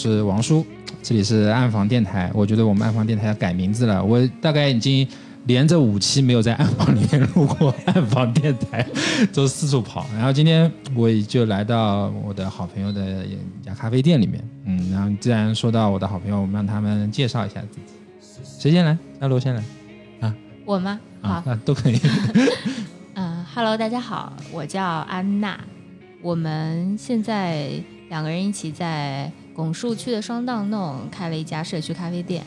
是王叔，这里是暗房电台。我觉得我们暗房电台要改名字了，我大概已经连着五期没有在暗房里面录过暗房电台，都四处跑。然后今天我就来到我的好朋友的一家咖啡店里面，嗯，然后既然说到我的好朋友，我们让他们介绍一下自己。谁先来？阿罗先来啊。我吗？好啊，，那都可以。嗯哈喽，大家好，我叫安娜。我们现在两个人一起在拱墅区的双荡弄开了一家社区咖啡店。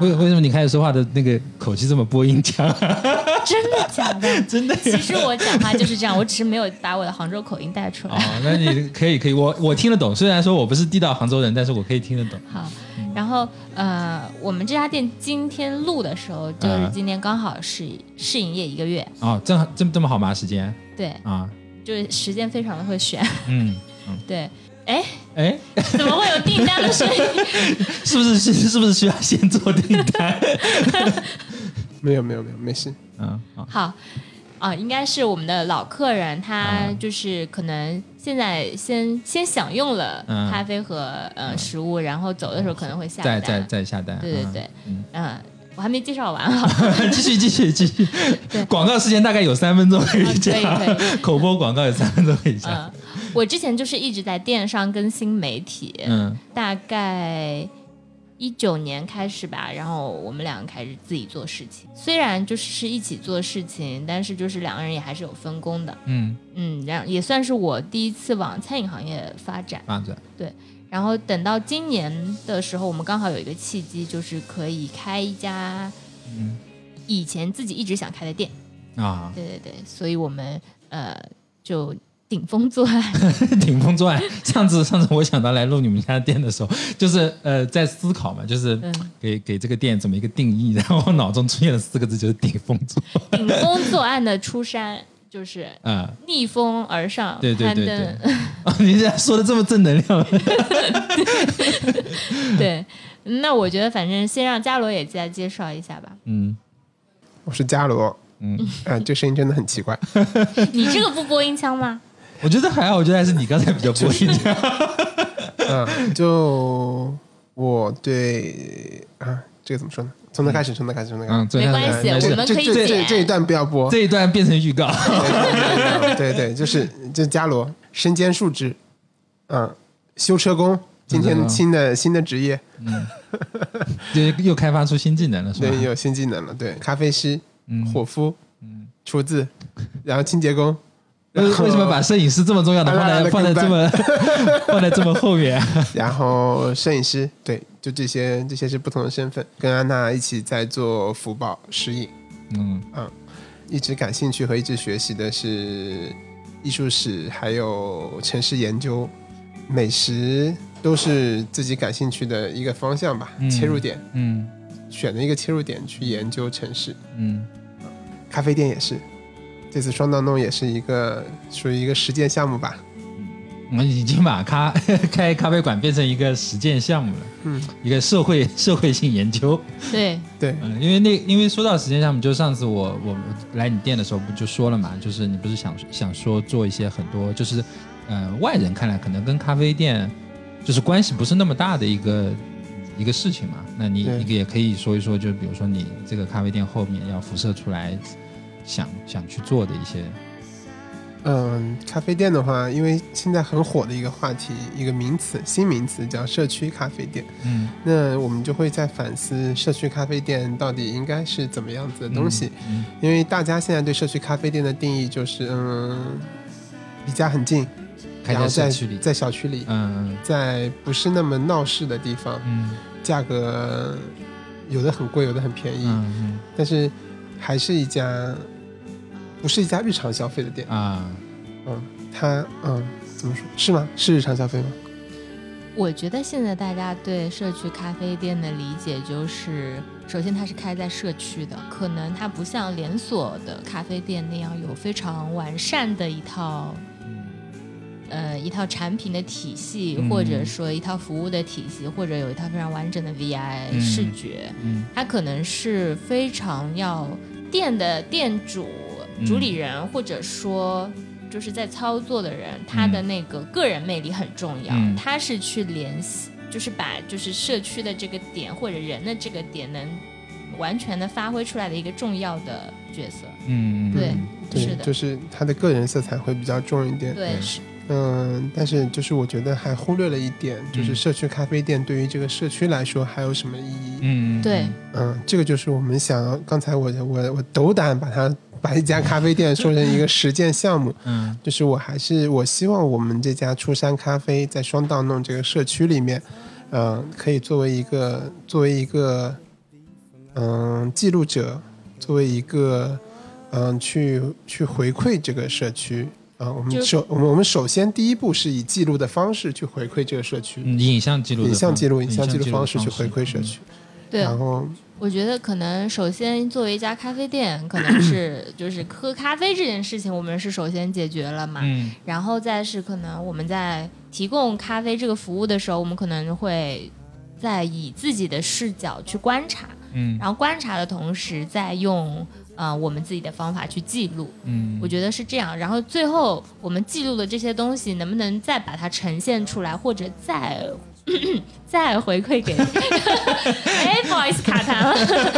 为为什么你开始说话的那个口气这么播音腔？真的假的？真的其实我讲话就是这样，我只是没有把我的杭州口音带出来。哦，那你可以可以，我我听得懂。虽然说我不是地道杭州人，但是我可以听得懂。好，然后呃，我们这家店今天录的时候，就是啊今天刚好是试营业一个月，哦，正好这么这么好吗？时间对，啊，就是时间非常的会选，嗯嗯，对。哎，哎，怎么会有订单的声音？是不是是是不是需要先做订单？没有没有没有，没事。嗯，好，好，啊，应该是我们的老客人，他啊就是可能现在先先享用了嗯咖啡和呃食物，然后走的时候可能会下再单。再再下单。对对对嗯，嗯，我还没介绍完哈。嗯，继续继续继续对。广告时间大概有三分钟可以啊讲可以，口播广告有三分钟可以讲。嗯，我之前就是一直在电商跟新媒体，嗯大概一九年开始吧，然后我们两个开始自己做事情。虽然就是是一起做事情，但是就是两个人也还是有分工的。嗯，嗯，然后也算是我第一次往餐饮行业发展。发展。然后等到今年的时候，我们刚好有一个契机，就是可以开一家嗯以前自己一直想开的店。啊，对对对，所以我们呃就顶风作案。顶风作案。上次上次我想到来录你们家店的时候，就是呃在思考嘛，就是嗯，给给这个店怎么一个定义，然后我脑中出现了四个字，就是顶风作。顶风作案的出山就是啊，逆风而上，对对对攀登。对。哦，你这样说的这么正能量，对，那我觉得反正先让伽罗也再介绍一下吧。嗯我是伽罗，嗯，啊、这声音真的很奇怪。你这个不播音腔吗？我觉得还好，我觉得还是你刚才比较播音腔。嗯、就我对啊，这个怎么说呢？从头开始，从头开始，从头开始。嗯，没关系我们可以这这这这一段不要播。这一段变成预告。对对，就是这伽罗身兼数职，嗯，修车工，今天嗯新的新的职业，嗯就又开发出新技能了，是吧？对，有新技能了。对，咖啡师、嗯伙夫、嗯厨子，然后清洁工。为为什么把摄影师这么重要的放在放在这么 放在这么后面？然后摄影师，对，就这些，这些是不同的身份。跟安娜一起在做福宝食饮，嗯啊一直感兴趣和一直学习的是艺术史，还有城市研究、美食，都是自己感兴趣的一个方向吧，嗯切入点，嗯选了一个切入点去研究城市。嗯咖啡店也是，这次双档弄也是一个属于一个实践项目吧。我们已经把咖 开咖啡馆变成一个实践项目了，嗯，一个社会 社会性研究。对，对，嗯，因为那因为说到实践项目，就上次我我来你店的时候不就说了嘛，就是你不是想想说做一些很多就是呃外人看来可能跟咖啡店就是关系不是那么大的一个一个事情嘛，那你对。你也可以说一说，就比如说你这个咖啡店后面要辐射出来想想去做的一些，嗯，咖啡店的话，因为现在很火的一个话题，一个名词，新名词叫社区咖啡店。嗯。那我们就会在反思社区咖啡店到底应该是怎么样子的东西，嗯因为大家现在对社区咖啡店的定义就是，嗯，离家很近，开然后在在小区里，嗯在不是那么闹市的地方，嗯。价格有的很贵，有的很便宜，嗯。但是还是一家不是一家日常消费的店嗯，啊嗯，它嗯怎么说是吗？是日常消费吗？我觉得现在大家对社区咖啡店的理解就是，首先它是开在社区的，可能它不像连锁的咖啡店那样有非常完善的一套。呃，一套产品的体系，嗯或者说一套服务的体系，或者有一套非常完整的 VI 嗯视觉，嗯它可能是非常要店的店主、嗯主理人，或者说就是在操作的人，他的那个个人魅力很重要，嗯。他是去联系，就是把就是社区的这个点或者人的这个点能完全的发挥出来的一个重要的角色。嗯，对，对是，的，就是他的个人色彩会比较重一点。对是，嗯，但是就是我觉得还忽略了一点，就是嗯。社区咖啡店对于这个社区来说还有什么意义？嗯，对，嗯，这个就是我们想要，刚才我我我斗胆把它把一家咖啡店说成一个实践项目，嗯 就是我还是我希望我们这家出山咖啡在双道弄这个社区里面，嗯、可以作为一个作为一个嗯、记录者，作为一个嗯、去去回馈这个社区。啊、我们首我们我们首先第一步是以记录的方式去回馈这个社区，嗯影像记录，影像记录、影影像记录方式去回馈社嗯区。对，然后我觉得可能首先作为一家咖啡店，可能是 就是喝咖啡这件事情，我们是首先解决了嘛。嗯然后再是可能我们在提供咖啡这个服务的时候，我们可能会在以自己的视角去观察，嗯然后观察的同时再用呃我们自己的方法去记录。嗯，我觉得是这样。然后最后我们记录的这些东西，能不能再把它呈现出来，或者再 再回馈给，哎，不好意思卡痰了，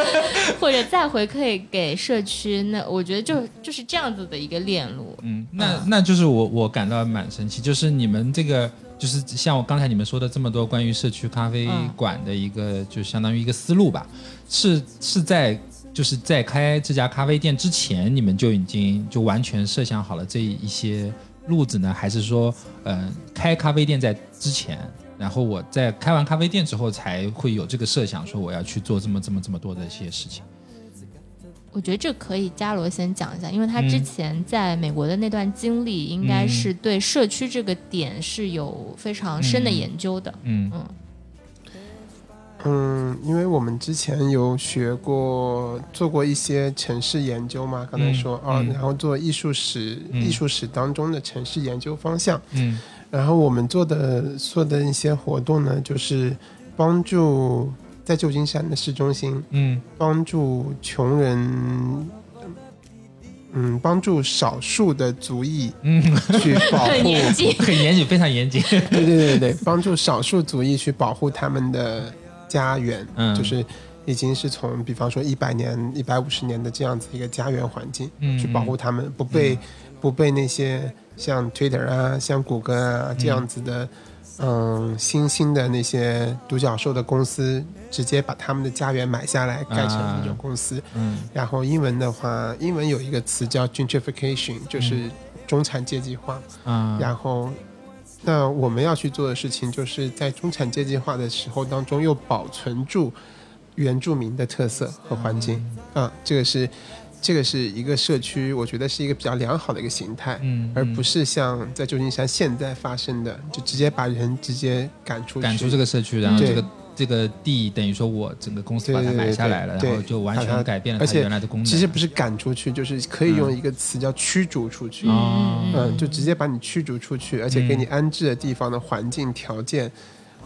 或者再回馈给社区，那我觉得就就是这样子的一个链路。嗯，那那就是我我感到蛮神奇，就是你们这个就是像我刚才你们说的这么多关于社区咖啡馆的一个，就相当于一个思路吧，是是在就是在开这家咖啡店之前，你们就已经就完全设想好了这一些路子呢，还是说，呃，开咖啡店在之前？然后我在开完咖啡店之后，才会有这个设想，说我要去做这么这么这么多的一些事情。我觉得这可以伽罗先讲一下，因为他之嗯前在美国的那段经历，应该是对社区这个点是有非常深的嗯研究的。嗯嗯嗯，因为我们之前有学过，做过一些城市研究嘛，刚才说啊、嗯然后做艺术史，嗯艺术史当中的城市研究方向，嗯然后我们做的做的一些活动呢，就是帮助在旧金山的市中心，嗯帮助穷人。嗯，帮助少数的族裔嗯，去保护很严谨。很严谨，非常严谨。对对对对，帮助少数族裔去保护他们的家园，嗯就是已经是从比方说一百年、一百五十年的这样子一个家园环境，嗯去保护他们不被、不被那些像 Twitter 啊、像谷歌啊这样子的。嗯，新兴的那些独角兽的公司直接把他们的家园买下来，盖成一种公司。嗯然后英文的话，英文有一个词叫 gentrification，就是中产阶级化。嗯，然后，那我们要去做的事情，就是在中产阶级化的时候当中，又保存住原住民的特色和环境啊，这个是这个是一个社区，我觉得是一个比较良好的一个形态，嗯，而不是像在旧金山现在发生的，就直接把人直接赶出去，赶出这个社区，然后这个这个地等于说我整个公司把它买下来了，对然后就完全改变了它而且原来的功能。其实不是赶出去，就是可以用一个词叫驱逐出去。哦嗯，就直接把你驱逐出去，而且给你安置的地方的环境条件，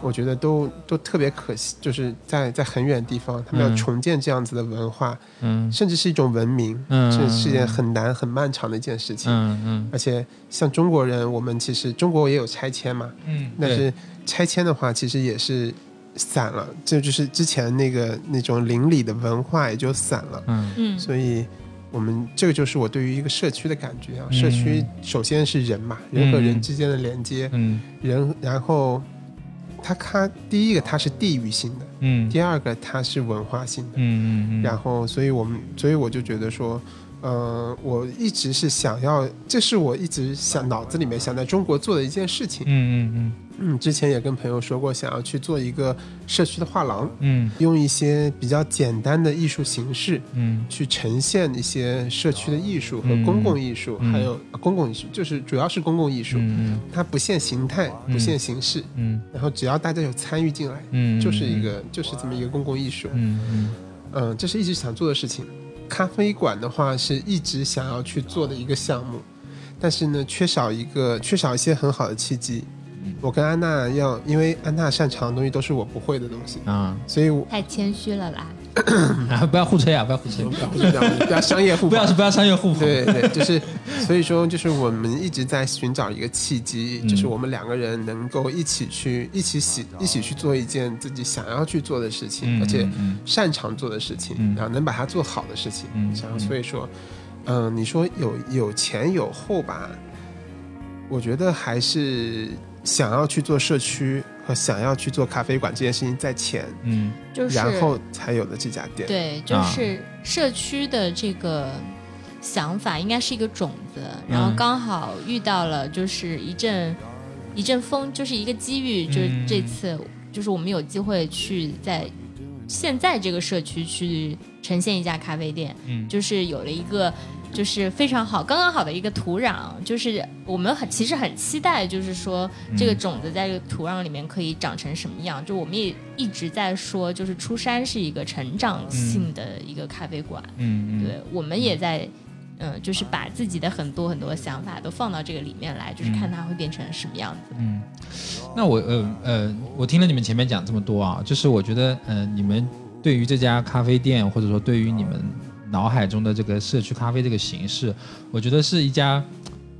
我觉得都都特别可惜。就是在在很远的地方，他们要嗯。重建这样子的文化，嗯。甚至是一种文明，嗯。这是一件很难很漫长的一件事情。嗯嗯。而且像中国人，我们其实中国也有拆迁嘛，嗯，但是拆迁的话，其实也是散了，这就是之前那个那种邻里的文化也就散了。嗯。嗯。所以，我们这个就是我对于一个社区的感觉啊。嗯社区首先是人嘛，人和人之间的连接，嗯。人，然后它它第一个它是地域性的，嗯第二个它是文化性的，嗯嗯嗯然后所以我们所以我就觉得说。呃，我一直是想要，这是我一直想脑子里面想在中国做的一件事情。嗯嗯嗯。嗯，之前也跟朋友说过，想要去做一个社区的画廊，嗯。用一些比较简单的艺术形式，嗯。去呈现一些社区的艺术和嗯。公共艺术，嗯。还有呃公共艺术，就是主要是公共艺术，嗯。它不限形态，嗯。不限形式，嗯。然后只要大家有参与进来，嗯，就是一个就是这么一个公共艺术。嗯嗯。嗯，这是一直想做的事情。咖啡馆的话是一直想要去做的一个项目，但是呢，缺少一个缺少一些很好的契机。嗯我跟安娜要，因为安娜擅长的东西都是我不会的东西，啊所以我太谦虚了啦。啊，不要互吹啊，不要互吹，不要互吹不要商业互不要不要商业互捧。对对，就是所以说，就是我们一直在寻找一个契机，嗯就是我们两个人能够一起去一起喜一起去做一件自己想要去做的事情，嗯而且擅长做的事情，嗯。然后能把它做好的事情。嗯然后所以说，嗯、你说有有前有后吧，我觉得还是想要去做社区和想要去做咖啡馆这件事情在前，嗯就是然后才有的这家店。对，就是社区的这个想法应该是一个种子，然后嗯刚好遇到了就是一阵一阵风，就是一个机遇，就是嗯这次就是我们有机会去在现在这个社区去呈现一家咖啡店，嗯就是有了一个。就是非常好，刚刚好的一个土壤，就是我们很其实很期待，就是说这个嗯种子在这个土壤里面可以长成什么样。就我们也一直在说，就是出山是一个成长性的一个咖啡馆，嗯嗯，对我们也在。嗯，就是把自己的很多很多想法都放到这个里面来，就是看它会变成什么样子。嗯，那我呃呃，我听了你们前面讲这么多啊，就是我觉得呃，你们对于这家咖啡店，或者说对于你们脑海中的这个社区咖啡这个形式，我觉得是一家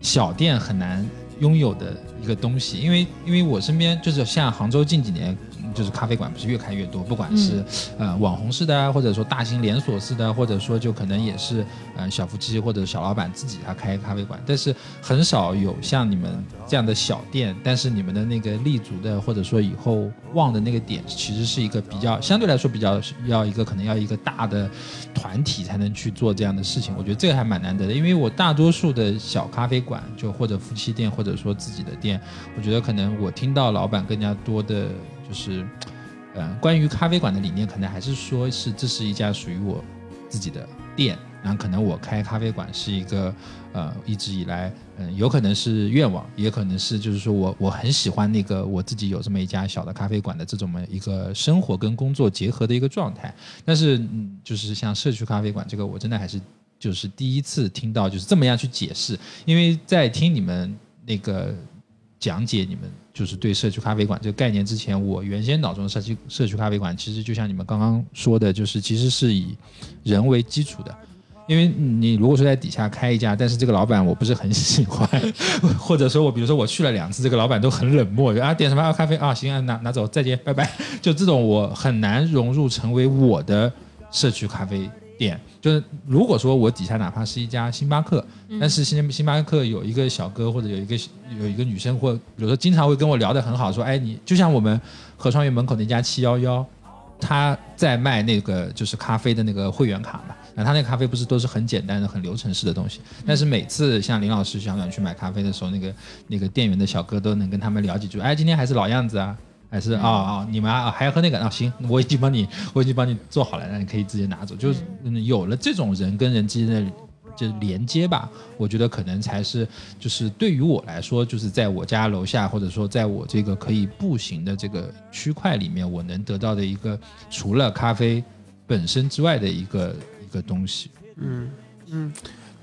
小店很难拥有的一个东西，因为因为我身边就是像杭州近几年。嗯就是咖啡馆不是越开越多，不管是、呃网红式的啊，或者说大型连锁式的，或者说就可能也是呃小夫妻或者小老板自己他开咖啡馆，但是很少有像你们这样的小店，但是你们的那个立足的或者说以后旺的那个点，其实是一个比较相对来说比较要一个可能要一个大的团体才能去做这样的事情，我觉得这个还蛮难得的，因为我大多数的小咖啡馆就或者夫妻店或者说自己的店，我觉得可能我听到老板更加多的就是。呃，关于咖啡馆的理念，可能还是说是这是一家属于我自己的店，然后可能我开咖啡馆是一个呃一直以来嗯、有可能是愿望，也可能是就是说我我很喜欢那个我自己有这么一家小的咖啡馆的这种一个生活跟工作结合的一个状态。但是嗯，就是像社区咖啡馆这个，我真的还是就是第一次听到就是这么样去解释，因为在听你们那个讲解你们就是对社区咖啡馆这个概念之前，我原先脑中的社区社区咖啡馆其实就像你们刚刚说的，就是其实是以人为基础的。因为你如果说在底下开一家，但是这个老板我不是很 喜欢，或者说我比如说我去了两次，这个老板都很冷漠，就啊点什么咖啡啊行啊拿拿走再见拜拜，就这种我很难融入成为我的社区咖啡店。就是如果说我底下哪怕是一家星巴克，但是星星巴克有一个小哥或者有一个有一个女生，或比如说经常会跟我聊得很好，说哎你就像我们合创园门口那家七幺幺，他在卖那个就是咖啡的那个会员卡嘛，那他那个咖啡不是都是很简单的、很流程式的东西，但是每次像林老师、小暖去买咖啡的时候，那个那个店员的小哥都能跟他们聊几句，哎，今天还是老样子啊。还是啊啊、你们啊还要喝那个啊？行，我已经帮你，我已经帮你做好了，那你可以直接拿走。就是嗯有了这种人跟人之间的就连接吧，我觉得可能才是就是对于我来说，就是在我家楼下，或者说在我这个可以步行的这个区块里面，我能得到的一个除了咖啡本身之外的一个一个东西。嗯嗯，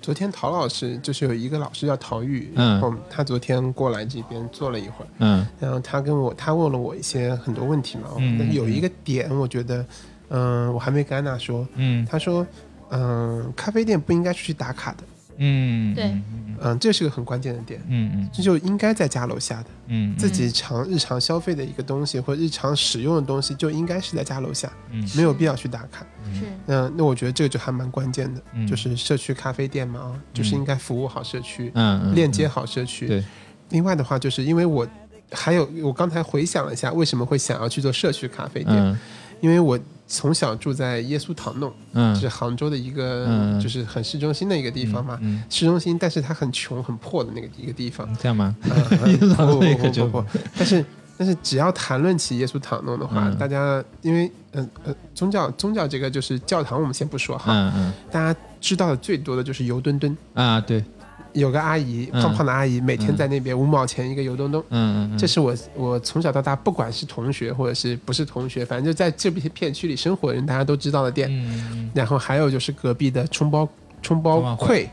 昨天陶老师就是有一个老师叫陶玉，嗯。然后他昨天过来这边坐了一会儿，嗯。然后他跟我他问了我一些很多问题嘛，嗯。但有一个点我觉得，嗯、我还没跟安娜说，嗯。他说，嗯、咖啡店不应该出去打卡的，嗯，对。嗯嗯、这是个很关键的点，嗯嗯。这就应该在家楼下的，嗯，自己常日常消费的一个东西或者日常使用的东西就应该是在家楼下，嗯没有必要去打卡。是，嗯、那我觉得这个就还蛮关键的，嗯。就是社区咖啡店嘛，啊，就是应该服务好社区，嗯嗯。链接好社区。对，另外的话，就是因为我还有我刚才回想了一下，为什么会想要去做社区咖啡店，嗯。因为我从小住在耶稣堂弄，嗯。是杭州的一个、嗯。就是很市中心的一个地方嘛。嗯，市中心，但是它很穷很破的那个一个地方。嗯这样吗？嗯耶稣堂弄不。那个就不不不不，但是但是只要谈论起耶稣堂弄的话，嗯。大家因为嗯呃宗教宗教这个就是教堂，我们先不说哈，嗯嗯。大家知道的最多的就是油墩墩，啊，对，有个阿姨嗯。胖胖的阿姨，每天在那边五毛钱一个油墩墩。嗯嗯，这是我我从小到大，不管是同学或者是不是同学，反正就在这片片区里生活的人，大家都知道的店。嗯。然后还有就是隔壁的葱包葱包葱包溃，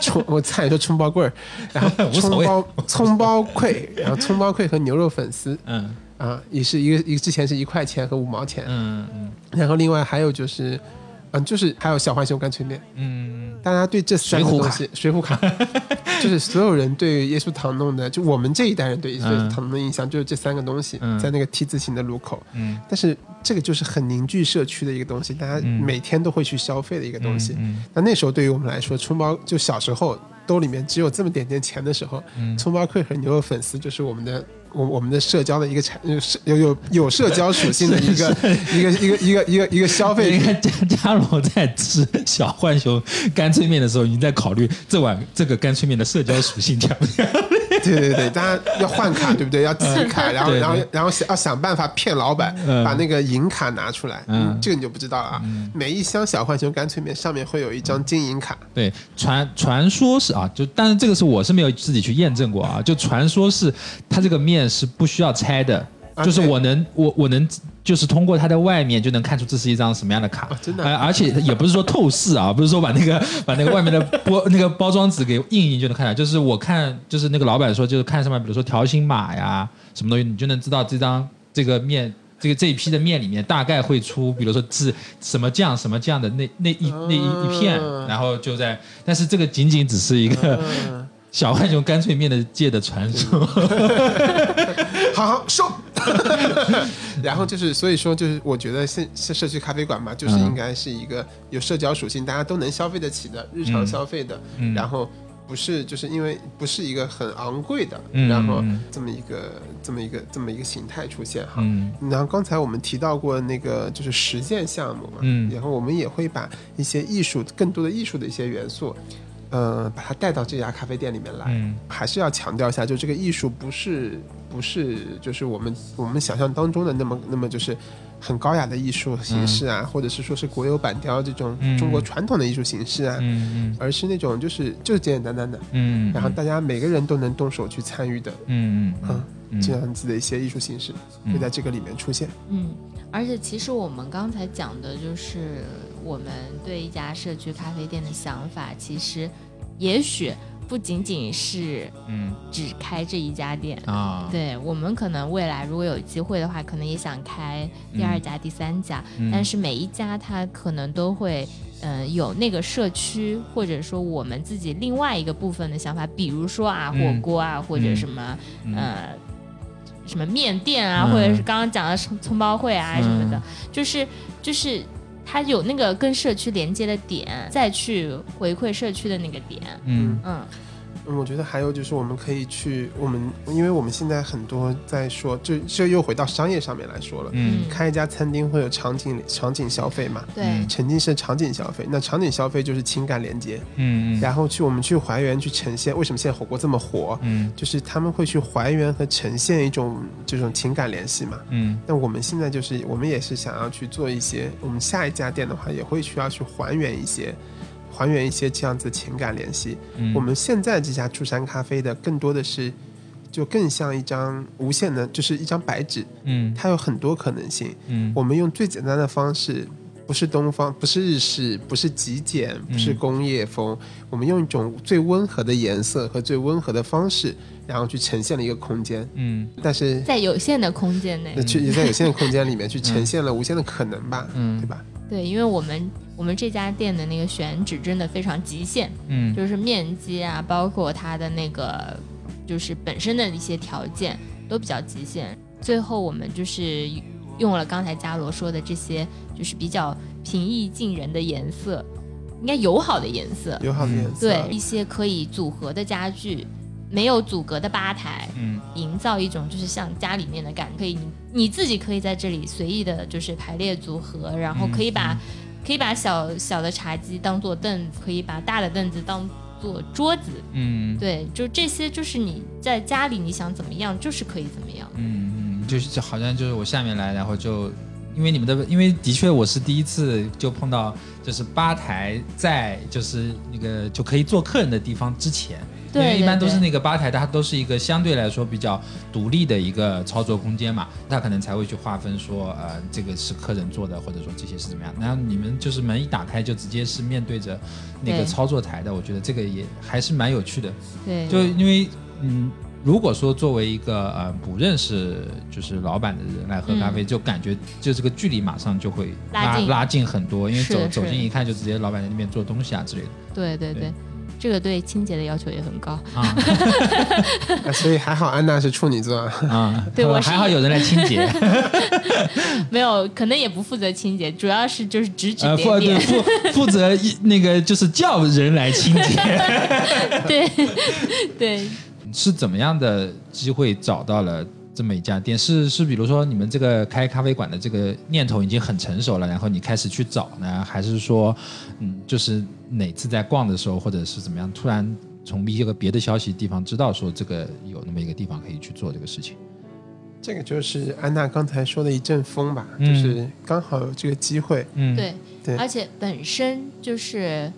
葱我差点说葱包棍儿，然后葱包葱包溃，然后葱包溃和牛肉粉丝，嗯。啊，也是一个一个之前是一块钱和五毛钱，嗯嗯。然后另外还有就是，嗯，就是还有小浣熊干脆面，嗯大家对这三个东西，水浒卡，就是所有人对耶稣堂弄的，就我们这一代人对耶稣嗯堂弄的印象就是这三个东西，嗯在那个 T 字形的路口。嗯但是这个就是很凝聚社区的一个东西，大家嗯每天都会去消费的一个东西。嗯那那时候对于我们来说，葱包就小时候兜里面只有这么点点钱的时候，嗯葱包愧和牛肉粉丝就是我们的我我们的社交的一个产有社有有有社交属性的一个一个一个一个一个一个消费品。你看加加罗在吃小浣熊干脆面的时候，你在考虑这碗这个干脆面的社交属性强不强？对对对，大家要换卡，对不对？要集卡，然后然后然后想要想办法骗老板，嗯把那个银卡拿出来。嗯嗯，这个你就不知道了啊。每一箱小浣熊干脆面上面会有一张金银卡。对，传传说是啊，就但是这个是我是没有自己去验证过啊，就传说是它这个面是不需要拆的，啊就是我能我我能就是通过它的外面就能看出这是一张什么样的卡，哦真的而而且也不是说透视啊，不是说把那个 把那个外面的包那个包装纸给印一印就能看到，就是我看就是那个老板说，就是看上面比如说条形码呀什么东西，你就能知道这张这个面。这个这一批的面里面大概会出，比如说是什么酱什么酱的那那一那一一片，嗯然后就在，但是这个仅仅只是一个嗯，小浣熊干脆面的界的传说。好好收。然后就是，所以说就是，我觉得现社社区咖啡馆嘛，就是嗯应该是一个有社交属性，大家都能消费得起的日常嗯消费的，嗯然后。不是，就是因为不是一个很昂贵的，嗯然后嗯这么一个这么一个这么一个形态出现哈。嗯然后刚才我们提到过那个就是实践项目嘛，嗯然后我们也会把一些艺术更多的艺术的一些元素，呃，把它带到这家咖啡店里面来。嗯。还是要强调一下，就这个艺术不是不是就是我们我们想象当中的那么那么就是很高雅的艺术形式啊，或者是说是国有板雕这种嗯。中国传统的艺术形式啊，嗯而是那种就是就是简简单单的，嗯，然后大家每个人都能动手去参与的，嗯嗯，嗯。这样子的一些艺术形式会在这个里面出现。嗯，而且其实我们刚才讲的就是我们对一家社区咖啡店的想法，其实也许不仅仅是嗯。只开这一家店。啊，对我们可能未来如果有机会的话，可能也想开第二家、第三家，嗯。但是每一家它可能都会，嗯、有那个社区或者说我们自己另外一个部分的想法，比如说啊嗯。火锅啊，或者什么、嗯。呃什么面店啊，嗯。或者是刚刚讲的葱葱包会啊嗯。什么的，就是就是它有那个跟社区连接的点，再去回馈社区的那个点，嗯。嗯。嗯，我觉得还有就是我们可以去我们，因为我们现在很多在说，这这又回到商业上面来说了。嗯开一家餐厅会有场景场景消费嘛？对，嗯沉浸式场景消费，那场景消费就是情感连接，嗯然后去我们去还原去呈现为什么现在火锅这么火，嗯就是他们会去还原和呈现一种这种情感联系嘛。嗯那我们现在就是我们也是想要去做一些，我们下一家店的话也会需要去还原一些，还原一些这样子的情感联系。嗯，我们现在这家出山咖啡的更多的是，就更像一张无限的，就是一张白纸，嗯它有很多可能性。嗯我们用最简单的方式，不是东方，不是日式，不是极简，不是工业风，我们用一种最温和的颜色和最温和的方式，然后去呈现了一个空间。嗯但是在有限的空间内也在有限的空间里面去呈现了无限的可能吧，嗯对吧？对，因为我们我们这家店的那个选址真的非常极限，嗯。就是面积啊，包括它的那个就是本身的一些条件都比较极限。最后我们就是用了刚才伽罗说的这些，就是比较平易近人的颜色，应该友好的颜色，友好的颜色，对一些可以组合的家具，没有阻隔的吧台，嗯。营造一种就是像家里面的感觉，可以你你自己可以在这里随意的，就是排列组合，然后可以把、可以把小小的茶几当做凳子，可以把大的凳子当做桌子，嗯对，就这些就是你在家里你想怎么样，就是可以怎么样。嗯嗯，就是就好像就是我下面来，然后就因为你们的，因为的确我是第一次就碰到，就是吧台在就是那个就可以做客人的地方之前。因为对一般都是那个吧台，它都是一个相对来说比较独立的一个操作空间嘛，它可能才会去划分说，呃，这个是客人做的，或者说这些是怎么样。然后你们就是门一打开就直接是面对着那个操作台的，我觉得这个也还是蛮有趣的。对，就因为嗯，如果说作为一个呃不认识就是老板的人来喝咖啡，就感觉就这个距离马上就会拉拉近很多，因为走走近一看就直接老板在那边做东西啊之类的。对对对对，这个对清洁的要求也很高。啊啊 所以还好安娜是处女座啊，啊，对我还好有人来清洁，没有，可能也不负责清洁，主要是就是指指呃负对点点。负负责一那个就是叫人来清洁，对对，是怎么样的机会找到了？这么一家店是是，比如说你们这个开咖啡馆的这个念头已经很成熟了，然后你开始去找呢，还是说，嗯，就是哪次在逛的时候，或者是怎么样，突然从一个别的消息地方知道说这个有那么一个地方可以去做这个事情？这个就是安娜刚才说的一阵风吧，嗯。就是刚好有这个机会，嗯，对，对。而且本身就是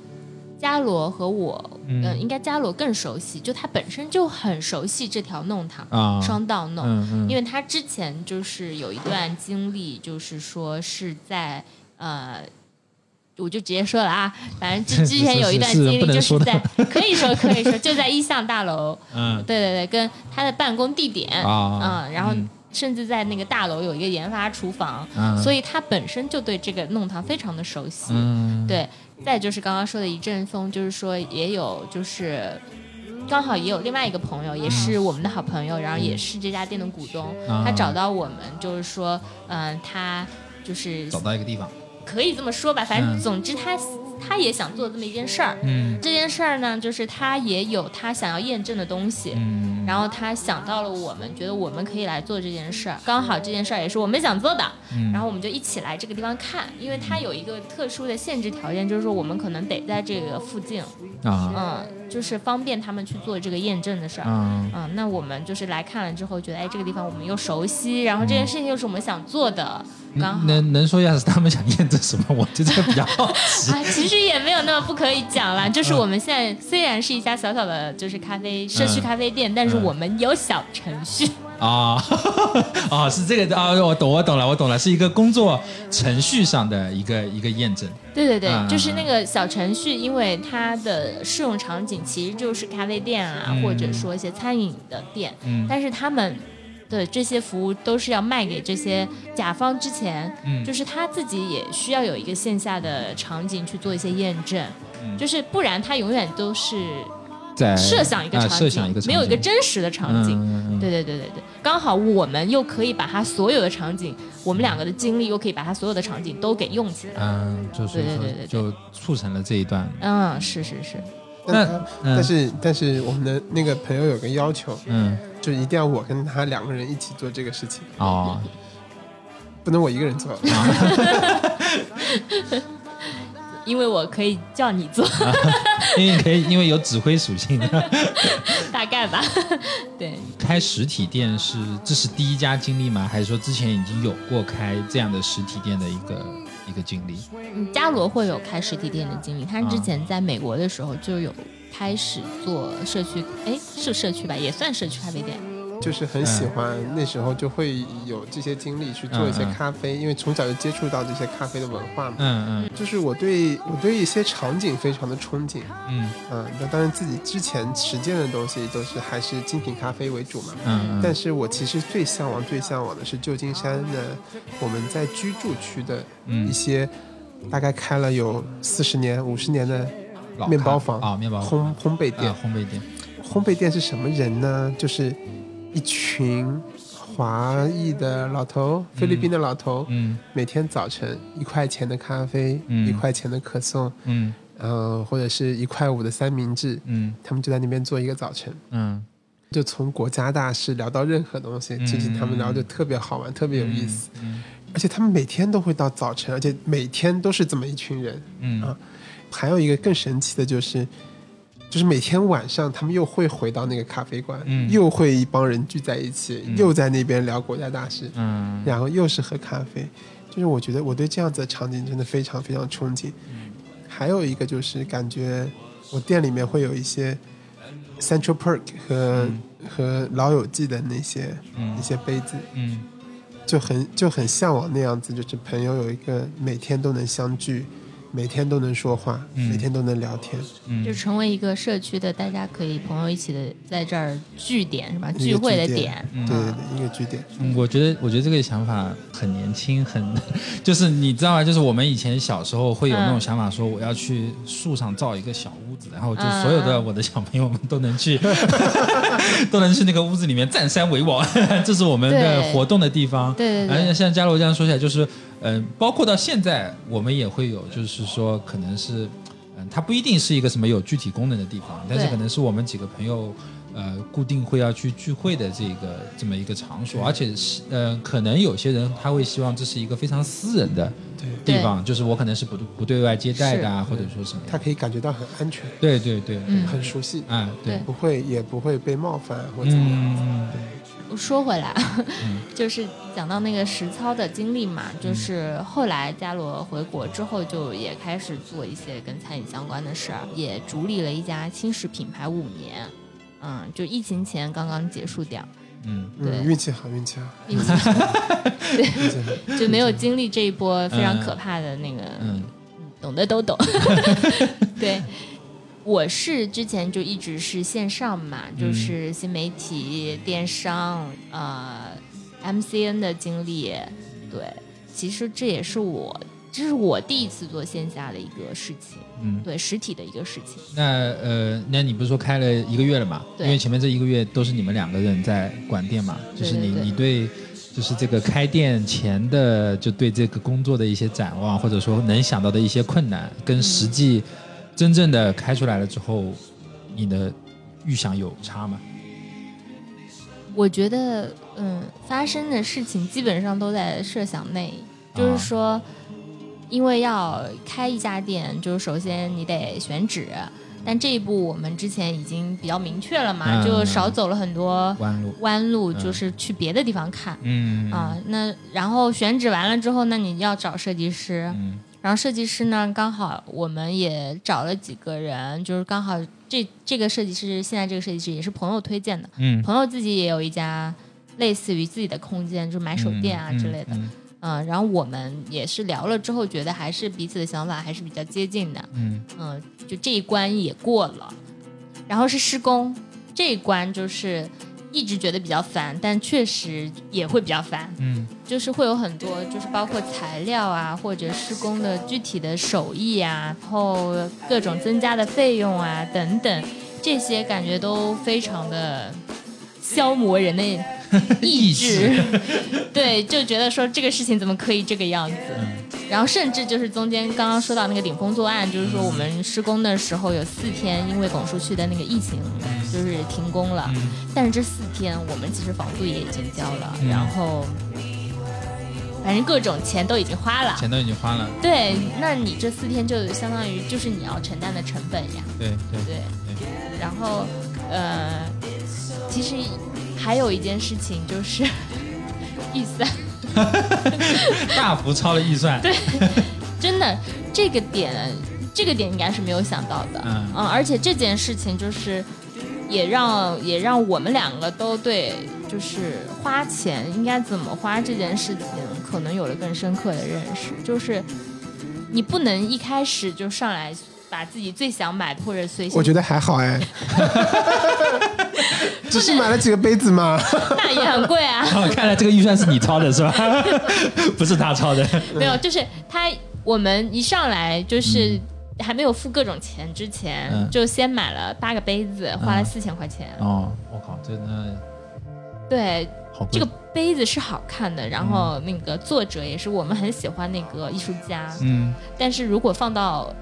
伽罗和我，嗯。嗯、应该伽罗更熟悉，就他本身就很熟悉这条弄堂、啊，双道弄，嗯嗯，因为他之前就是有一段经历，就是说是在呃。我就直接说了啊，反正之 之前有一段经历，就是在可以说可以说，就在一巷大楼，嗯。对对对，跟他的办公地点，啊嗯，然后嗯。甚至在那个大楼有一个研发厨房，嗯，所以他本身就对这个弄堂非常的熟悉。嗯，对，再就是刚刚说的一阵风，就是说也有就是。刚好也有另外一个朋友，也是我们的好朋友，然后也是这家店的股东，啊。他找到我们，就是说，嗯、他就是找到一个地方，可以这么说吧，反正嗯。总之他他也想做这么一件事儿。嗯。这件事儿呢，就是他也有他想要验证的东西，嗯，然后他想到了我们，觉得我们可以来做这件事儿，刚好这件事儿也是我们想做的，嗯。然后我们就一起来这个地方看，因为它有一个特殊的限制条件，就是说我们可能得在这个附近，啊。嗯，就是方便他们去做这个验证的事儿。啊。嗯，那我们就是来看了之后，觉得哎，这个地方我们又熟悉，然后这件事情又是我们想做的，刚好。能能说一下是他们想验证什么？我对这个比较好奇。啊，其实也没有那么不可以讲啦。就是我们现在虽然是一家小小的，就是咖啡社区咖啡店，但是我们有小程序。啊啊，是这个啊，我懂，我懂了，我懂了，是一个工作程序上的一个一个验证。对对对，嗯就是那个小程序，因为它的适用场景其实就是咖啡店啊，嗯或者说一些餐饮的店，嗯但是他们的这些服务都是要卖给这些甲方之前，嗯就是他自己也需要有一个线下的场景去做一些验证，嗯就是不然他永远都是在设想一个啊场景，设想一个场景没有一个真实的场景。对对对对对，刚好我们又可以把他所有的场景，我们两个的经历又可以把他所有的场景都给用起来。嗯，就是对对对对对就促成了这一段。嗯，是是是，那但他嗯但是但是我们的那个朋友有个要求，嗯就一定要我跟他两个人一起做这个事情，哦不能我一个人做。因为我可以叫你做，因为可以因为有指挥属性。大概吧。对，开实体店是这是第一家经历吗？还是说之前已经有过开这样的实体店的一个一个经历？嗯，伽罗会有开实体店的经历，他之前在美国的时候就有开始做社区，哎，是社区吧，也算社区咖啡店。就是很喜欢，那时候就会有这些经历去做一些咖啡，因为从小就接触到这些咖啡的文化嘛。嗯嗯就是我对我对一些场景非常的憧憬，嗯嗯，那当然自己之前实践的东西都是还是精品咖啡为主嘛。嗯嗯，但是我其实最向往、最向往的是旧金山的我们在居住区的嗯一些大概开了有四十年、五十年的老面包房啊，面包烘烘焙店啊。烘焙店。烘焙店是什么人呢？就是一群华裔的老头，菲律宾的老头，嗯。每天早晨一块钱的咖啡，嗯。一块钱的可颂，嗯。然后或者是一块五的三明治，嗯。他们就在那边做一个早晨。嗯。就从国家大事聊到任何东西，嗯。其实他们聊就特别好玩，特别有意思。嗯。而且他们每天都会到早晨，而且每天都是这么一群人。嗯。啊。还有一个更神奇的就是，就是每天晚上他们又会回到那个咖啡馆，嗯。又会一帮人聚在一起，嗯。又在那边聊国家大事，嗯。然后又是喝咖啡。就是我觉得我对这样子的场景真的非常非常憧憬。还有一个就是感觉我店里面会有一些 Central Perk 和、和老友记的那些、嗯。一些杯子，嗯。就很就很向往那样子，就是朋友有一个每天都能相聚，每天都能说话，嗯每天都能聊天，嗯就成为一个社区的大家可以朋友一起的在这儿聚点是吧？聚会的点对对对，一个聚点。嗯，我觉得，我觉得这个想法很年轻，很，就是你知道吗？就是我们以前小时候会有那种嗯想法，说我要去树上造一个小屋子，然后就嗯所有的我的小朋友们都能去，都能去那个屋子里面占山为王，这是我们的活动的地方。对对对，而且像嘉罗这样说起来，就是，嗯、包括到现在，我们也会有，就是说，可能是，嗯、它不一定是一个什么有具体功能的地方，但是可能是我们几个朋友，呃，固定会要去聚会的这个这么一个场所，而且是，呃，可能有些人他会希望这是一个非常私人的，地方，就是我可能是不不对外接待的啊，或者说什么，他可以感觉到很安全，对对对，嗯。很熟悉，啊，对，不会也不会被冒犯或怎么样。嗯说回来，嗯。就是讲到那个实操的经历嘛，就是后来伽罗回国之后，就也开始做一些跟餐饮相关的事儿，也主理了一家轻食品牌五年，嗯，就疫情前刚刚结束掉，嗯。对。嗯，运气好，运气好，运气好。对就没有经历这一波非常可怕的那个，嗯。懂的都懂。对，我是之前就一直是线上嘛，嗯就是新媒体、电商、呃 MCN 的经历。对，其实这也是我，这是我第一次做线下的一个事情，嗯。对实体的一个事情。那呃，那你不是说开了一个月了嘛？对因为前面这一个月都是你们两个人在管店嘛，就是你你对，就是这个开店前的，就对这个工作的一些展望，或者说能想到的一些困难，跟实际真正的开出来了之后，你的预想有差吗？我觉得，嗯，发生的事情基本上都在设想内，就是啊。说，因为要开一家店，就是首先你得选址，但这一步我们之前已经比较明确了嘛，嗯。就少走了很多弯路，弯路，嗯。就是去别的地方看。嗯。啊，那然后选址完了之后，那你要找设计师，嗯然后设计师呢，刚好我们也找了几个人，就是刚好这这个设计师，现在这个设计师也是朋友推荐的，嗯，朋友自己也有一家类似于自己的空间，就是买手店啊嗯之类的，嗯。嗯，然后我们也是聊了之后，觉得还是彼此的想法还是比较接近的，嗯。嗯，就这一关也过了，然后是施工这一关，就是一直觉得比较烦，但确实也会比较烦，嗯就是会有很多，就是包括材料啊，或者施工的具体的手艺啊，然后各种增加的费用啊等等，这些感觉都非常的消磨人的 意志。对，就觉得说这个事情怎么可以这个样子？嗯然后甚至就是中间刚刚说到那个顶风作案，就是说我们施工的时候有四天因为拱墅区的那个疫情就是停工了，嗯。但是这四天我们其实房租也已经交了，嗯。然后反正各种钱都已经花了。钱都已经花了，对，那你这四天就相当于就是你要承担的成本呀。对对对，对，然后呃，其实还有一件事情就是 预算，大幅超了预算，对，真的这个点，这个点应该是没有想到的。嗯而且这件事情就是也让也让我们两个都对就是花钱应该怎么花这件事情可能有了更深刻的认识。就是你不能一开始就上来把自己最想买的或者随心我觉得还好哎，只是买了几个杯子嘛。那也很贵啊。哦，看来这个预算是你掏的是吧？不是他掏的，没有，就是他我们一上来就是。还没有付各种钱之前，嗯就先买了八个杯子，花了嗯四千块钱。哦，我靠，真的对，好贵，这个杯子是好看的，然后那个作者也是我们很喜欢那个艺术家，嗯但是如果放到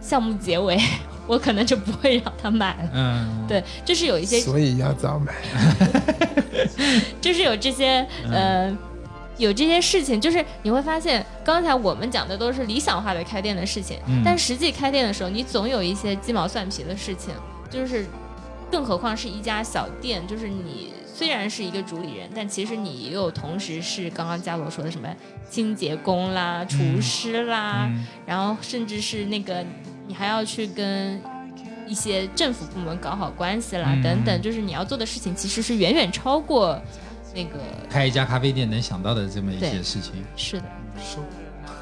项目结尾，我可能就不会让他买了。嗯，对，就是有一些，所以要早买。就是有这些呃。有这些事情，就是你会发现，刚才我们讲的都是理想化的开店的事情，嗯但实际开店的时候，你总有一些鸡毛蒜皮的事情，就是，更何况是一家小店，就是你虽然是一个主理人，但其实你也有同时是刚刚嘉罗说的什么清洁工啦、厨师啦，嗯然后甚至是那个你还要去跟一些政府部门搞好关系啦，嗯。等等，就是你要做的事情其实是远远超过那个开一家咖啡店能想到的这么一些对事情，是的，收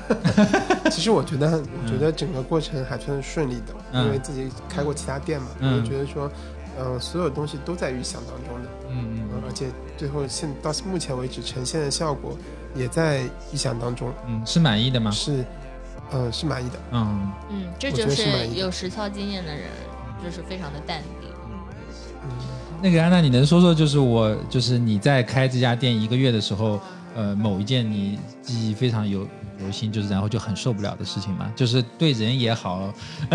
其实我觉得，我觉得整个过程还算是顺利的，嗯。因为自己开过其他店嘛，嗯。我就觉得说，嗯、所有东西都在预想当中的，嗯嗯，而且最后现到目前为止呈现的效果也在预想当中，嗯，是满意的吗？是，嗯、是满意的。嗯。嗯，这就是有实操经验的人，就是非常的淡定。那个安娜，你能说说，就是我，就是你在开这家店一个月的时候，呃，某一件你记忆非常有犹新，就是然后就很受不了的事情吗？就是对人也好，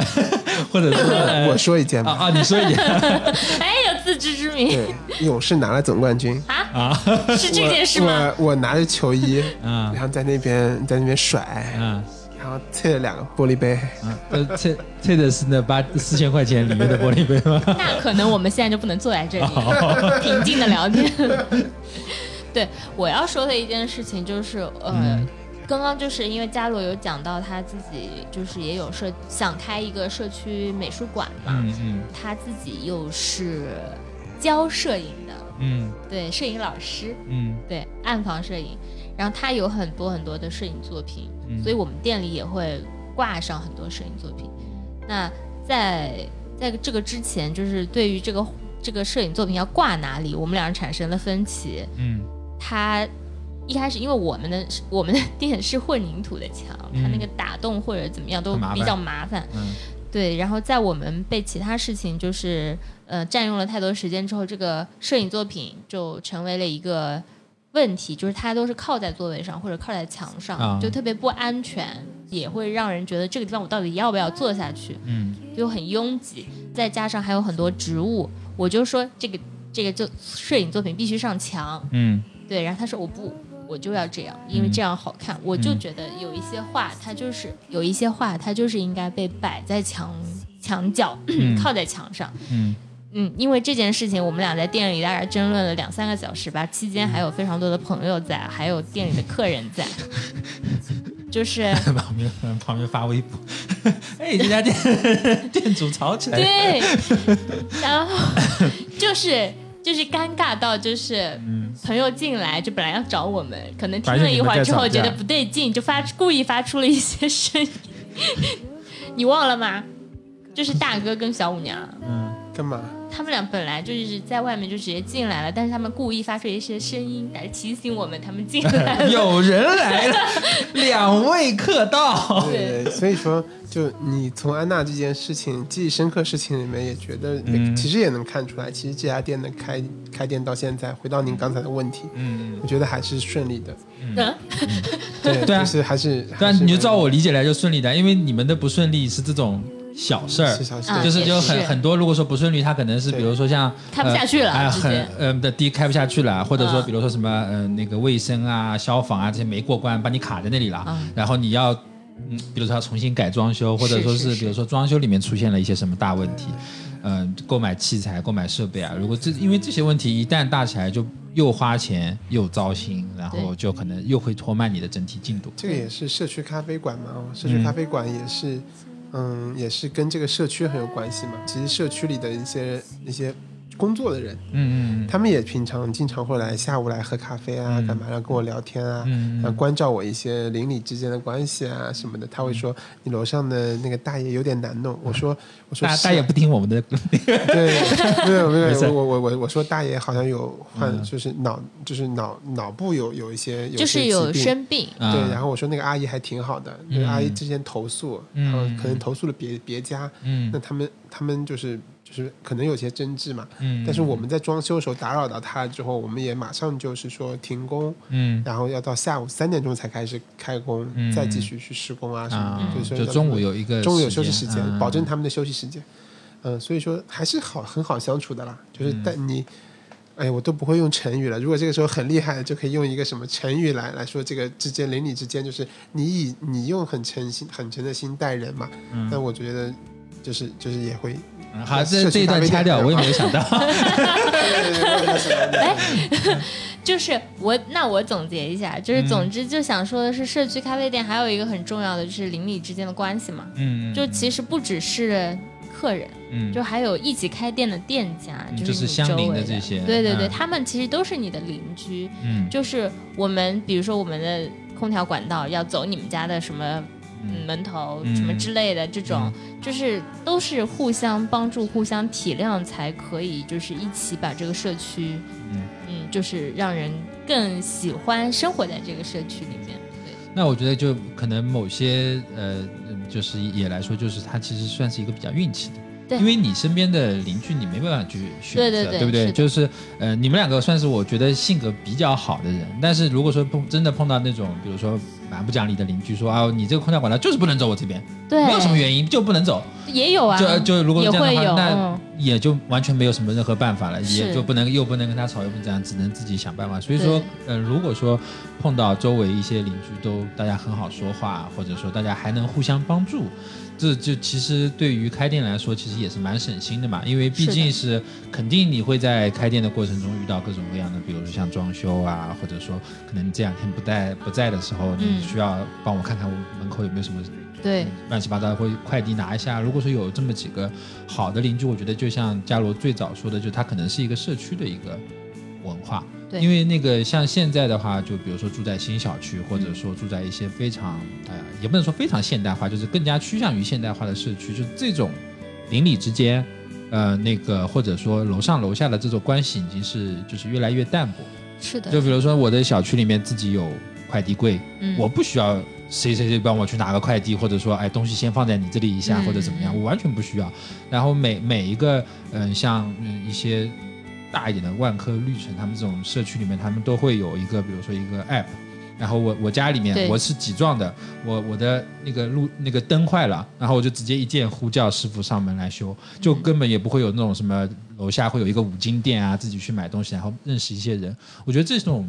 或者是、呃我说一件吧，啊啊，你说一件。哎，有自知之明。对，勇士拿了总冠军，啊？啊？是这件事吗？我我拿着球衣，嗯。然后在那边在那边甩，啊然后拆了两个玻璃杯，啊，呃，这这的是那八四千块钱里面的玻璃杯吗？那可能我们现在就不能坐在这里平静的聊天。对，我要说的一件事情就是，呃，嗯。刚刚就是因为嘉罗有讲到他自己就是也有社想开一个社区美术馆嘛，嗯嗯。他自己又是教摄影的，嗯。对，摄影老师，嗯。对，暗房摄影，然后他有很多很多的摄影作品，嗯所以我们店里也会挂上很多摄影作品。那在在这个之前，就是对于这个这个摄影作品要挂哪里，我们两人产生了分歧。嗯他一开始因为我们的我们的店是混凝土的墙，嗯它那个打洞或者怎么样都比较麻烦。嗯对，然后在我们被其他事情就是呃占用了太多时间之后，这个摄影作品就成为了一个问题，就是它都是靠在座位上或者靠在墙上，啊。就特别不安全，也会让人觉得这个地方我到底要不要坐下去，嗯。就很拥挤，再加上还有很多植物，我就说这个这个就摄影作品必须上墙，嗯。对，然后他说我不，我就要这样，因为这样好看。我就嗯。觉得有一些画，它就是有一些画，它就是应该被摆在墙墙角，嗯。靠在墙上。嗯嗯，因为这件事情，我们俩在店里大概争论了两三个小时吧，期间还有非常多的朋友在，还有店里的客人在，就是 旁边旁边发微博，哎，这家店店主吵起来了。对，然后就是就是尴尬到就是嗯朋友进来，就本来要找我们，可能听了一会儿之后觉得不对劲，就发故意发出了一些声音。你忘了吗？就是大哥跟小舞娘，嗯干嘛？他们俩本来就是在外面就直接进来了，但是他们故意发出一些声音来提醒我们他们进来了。有人来了，两位客到。对，所以说，就你从安娜这件事情记忆深刻事情里面，也觉得，嗯其实也能看出来，其实这家店的开开店到现在，回到您刚才的问题，嗯，我觉得还是顺利的。嗯对，对啊就是还是，对啊，你就照我理解来就顺利的，因为你们的不顺利是这种小事儿。就是就很很多，如果说不顺利，他可能是比如说像开不下去了呃哎，很直接。呃的第一开不下去了，或者说嗯比如说什么嗯那个卫生啊、消防啊这些没过关，把你卡在那里了，嗯。然后你要嗯，比如说要重新改装修，或者说是比如说装修里面出现了一些什么大问题，嗯、购买器材、购买设备啊，如果这因为这些问题一旦大起来，就又花钱又糟心，然后就可能又会拖慢你的整体进度。这个也是社区咖啡馆嘛，哦，社区咖啡馆也是，嗯，嗯也是跟这个社区很有关系嘛。其实社区里的一些一些工作的人，嗯嗯他们也平常经常会来下午来喝咖啡啊，嗯。干嘛，然后跟我聊天啊，嗯然后关照我一些邻里之间的关系啊什么的。他会说你楼上的那个大爷有点难弄，我说我说大大爷不听我们的，对，没有没没有，我我我我说大爷好像有患，嗯。就是脑就是脑脑部有有一些有就是有些疾病。生病，啊对，然后我说那个阿姨还挺好的，那个阿姨之前投诉，然后嗯可能投诉了别别家，嗯。那他们他们就是就是可能有些争执嘛，嗯，但是我们在装修的时候打扰到他了之后，我们也马上就是说停工，嗯然后要到下午三点钟才开始开工，嗯再继续去施工啊什么啊的，就是中午有一个中午有休息时间，嗯保证他们的休息时间。嗯，所以说还是好很好相处的啦。就是嗯但你，哎，我都不会用成语了。如果这个时候很厉害的，就可以用一个什么成语来来说这个之间邻里之间，就是你以你用很诚心很诚的心待人嘛。嗯但我觉得就是就是也会，嗯好，这这一段掐掉，我也没有想到。哎，就是我，那我总结一下，就是嗯。总之就想说的是，社区咖啡店还有一个很重要的就是邻里之间的关系嘛，嗯，就其实不只是客人，嗯。就还有一起开店的店家，嗯就就是相你周围邻的这些对对对，嗯。他们其实都是你的邻居，嗯。就是我们比如说我们的空调管道要走你们家的什么嗯门头嗯什么之类的，这种就是都是互相帮助、互相体谅，才可以就是一起把这个社区，嗯嗯，就是让人更喜欢生活在这个社区里面。对，那我觉得就可能某些呃，嗯就是也来说，就是它其实算是一个比较运气的。对因为你身边的邻居你没办法去选择，对对对不对？是就是呃，你们两个算是我觉得性格比较好的人，但是如果说碰真的碰到那种，比如说蛮不讲理的邻居说啊，你这个空调管道就是不能走我这边，对，没有什么原因就不能走，也有啊，就就如果这样的话，那嗯，也就完全没有什么任何办法了，也就不能又不能跟他吵，又不能这样，只能自己想办法。所以说对，呃，如果说碰到周围一些邻居都大家很好说话，或者说大家还能互相帮助，这就其实对于开店来说，其实也是蛮省心的嘛，因为毕竟是肯定你会在开店的过程中遇到各种各样的，比如说像装修啊，或者说可能你这两天不在不在的时候，你嗯需要帮我看看我门口有没有什么对，乱七八糟，会快递拿一下。如果说有这么几个好的邻居，我觉得就像嘉罗最早说的，就它可能是一个社区的一个文化。对因为那个像现在的话，就比如说住在新小区，或者说住在一些非常呃，也不能说非常现代化，就是更加趋向于现代化的社区，就这种邻里之间，呃，那个或者说楼上楼下的这种关系已经是就是越来越淡薄。是的，就比如说我的小区里面自己有快递柜，嗯我不需要谁谁谁帮我去拿个快递，或者说哎东西先放在你这里一下，嗯或者怎么样，嗯我完全不需要。然后每每一个嗯像嗯一些大一点的万科、绿城，他们这种社区里面，他们都会有一个比如说一个 app。然后我我家里面我是几幢的，我我的那个路那个灯坏了，然后我就直接一键呼叫师傅上门来修，就根本也不会有那种什么楼下会有一个五金店啊，自己去买东西，然后认识一些人。我觉得这种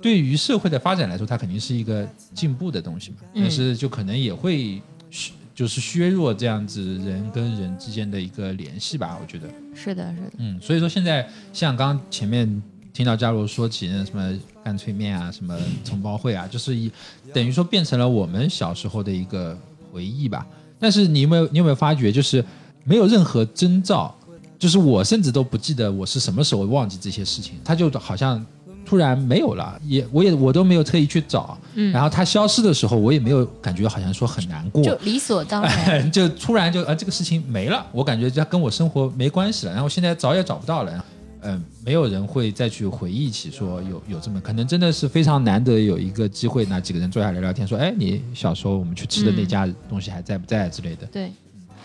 对于社会的发展来说，它肯定是一个进步的东西嘛，嗯。但是就可能也会削就是削弱这样子人跟人之间的一个联系吧，我觉得。是的，是的，嗯，所以说现在像刚刚前面听到嘉罗说起那什么干脆面啊，什么葱包会啊，就是一等于说变成了我们小时候的一个回忆吧。但是你有没有你有没有发觉，就是没有任何征兆，就是我甚至都不记得我是什么时候忘记这些事情，他就好像突然没有了，也我也我都没有特意去找，嗯。然后它消失的时候，我也没有感觉好像说很难过，就理所当然。就突然就啊这个事情没了，我感觉这跟我生活没关系了，然后现在找也找不到了，嗯、没有人会再去回忆起说有有这么可能真的是非常难得有一个机会，那几个人坐下来聊聊天，说哎你小时候我们去吃的那家东西还在不在之类的，对，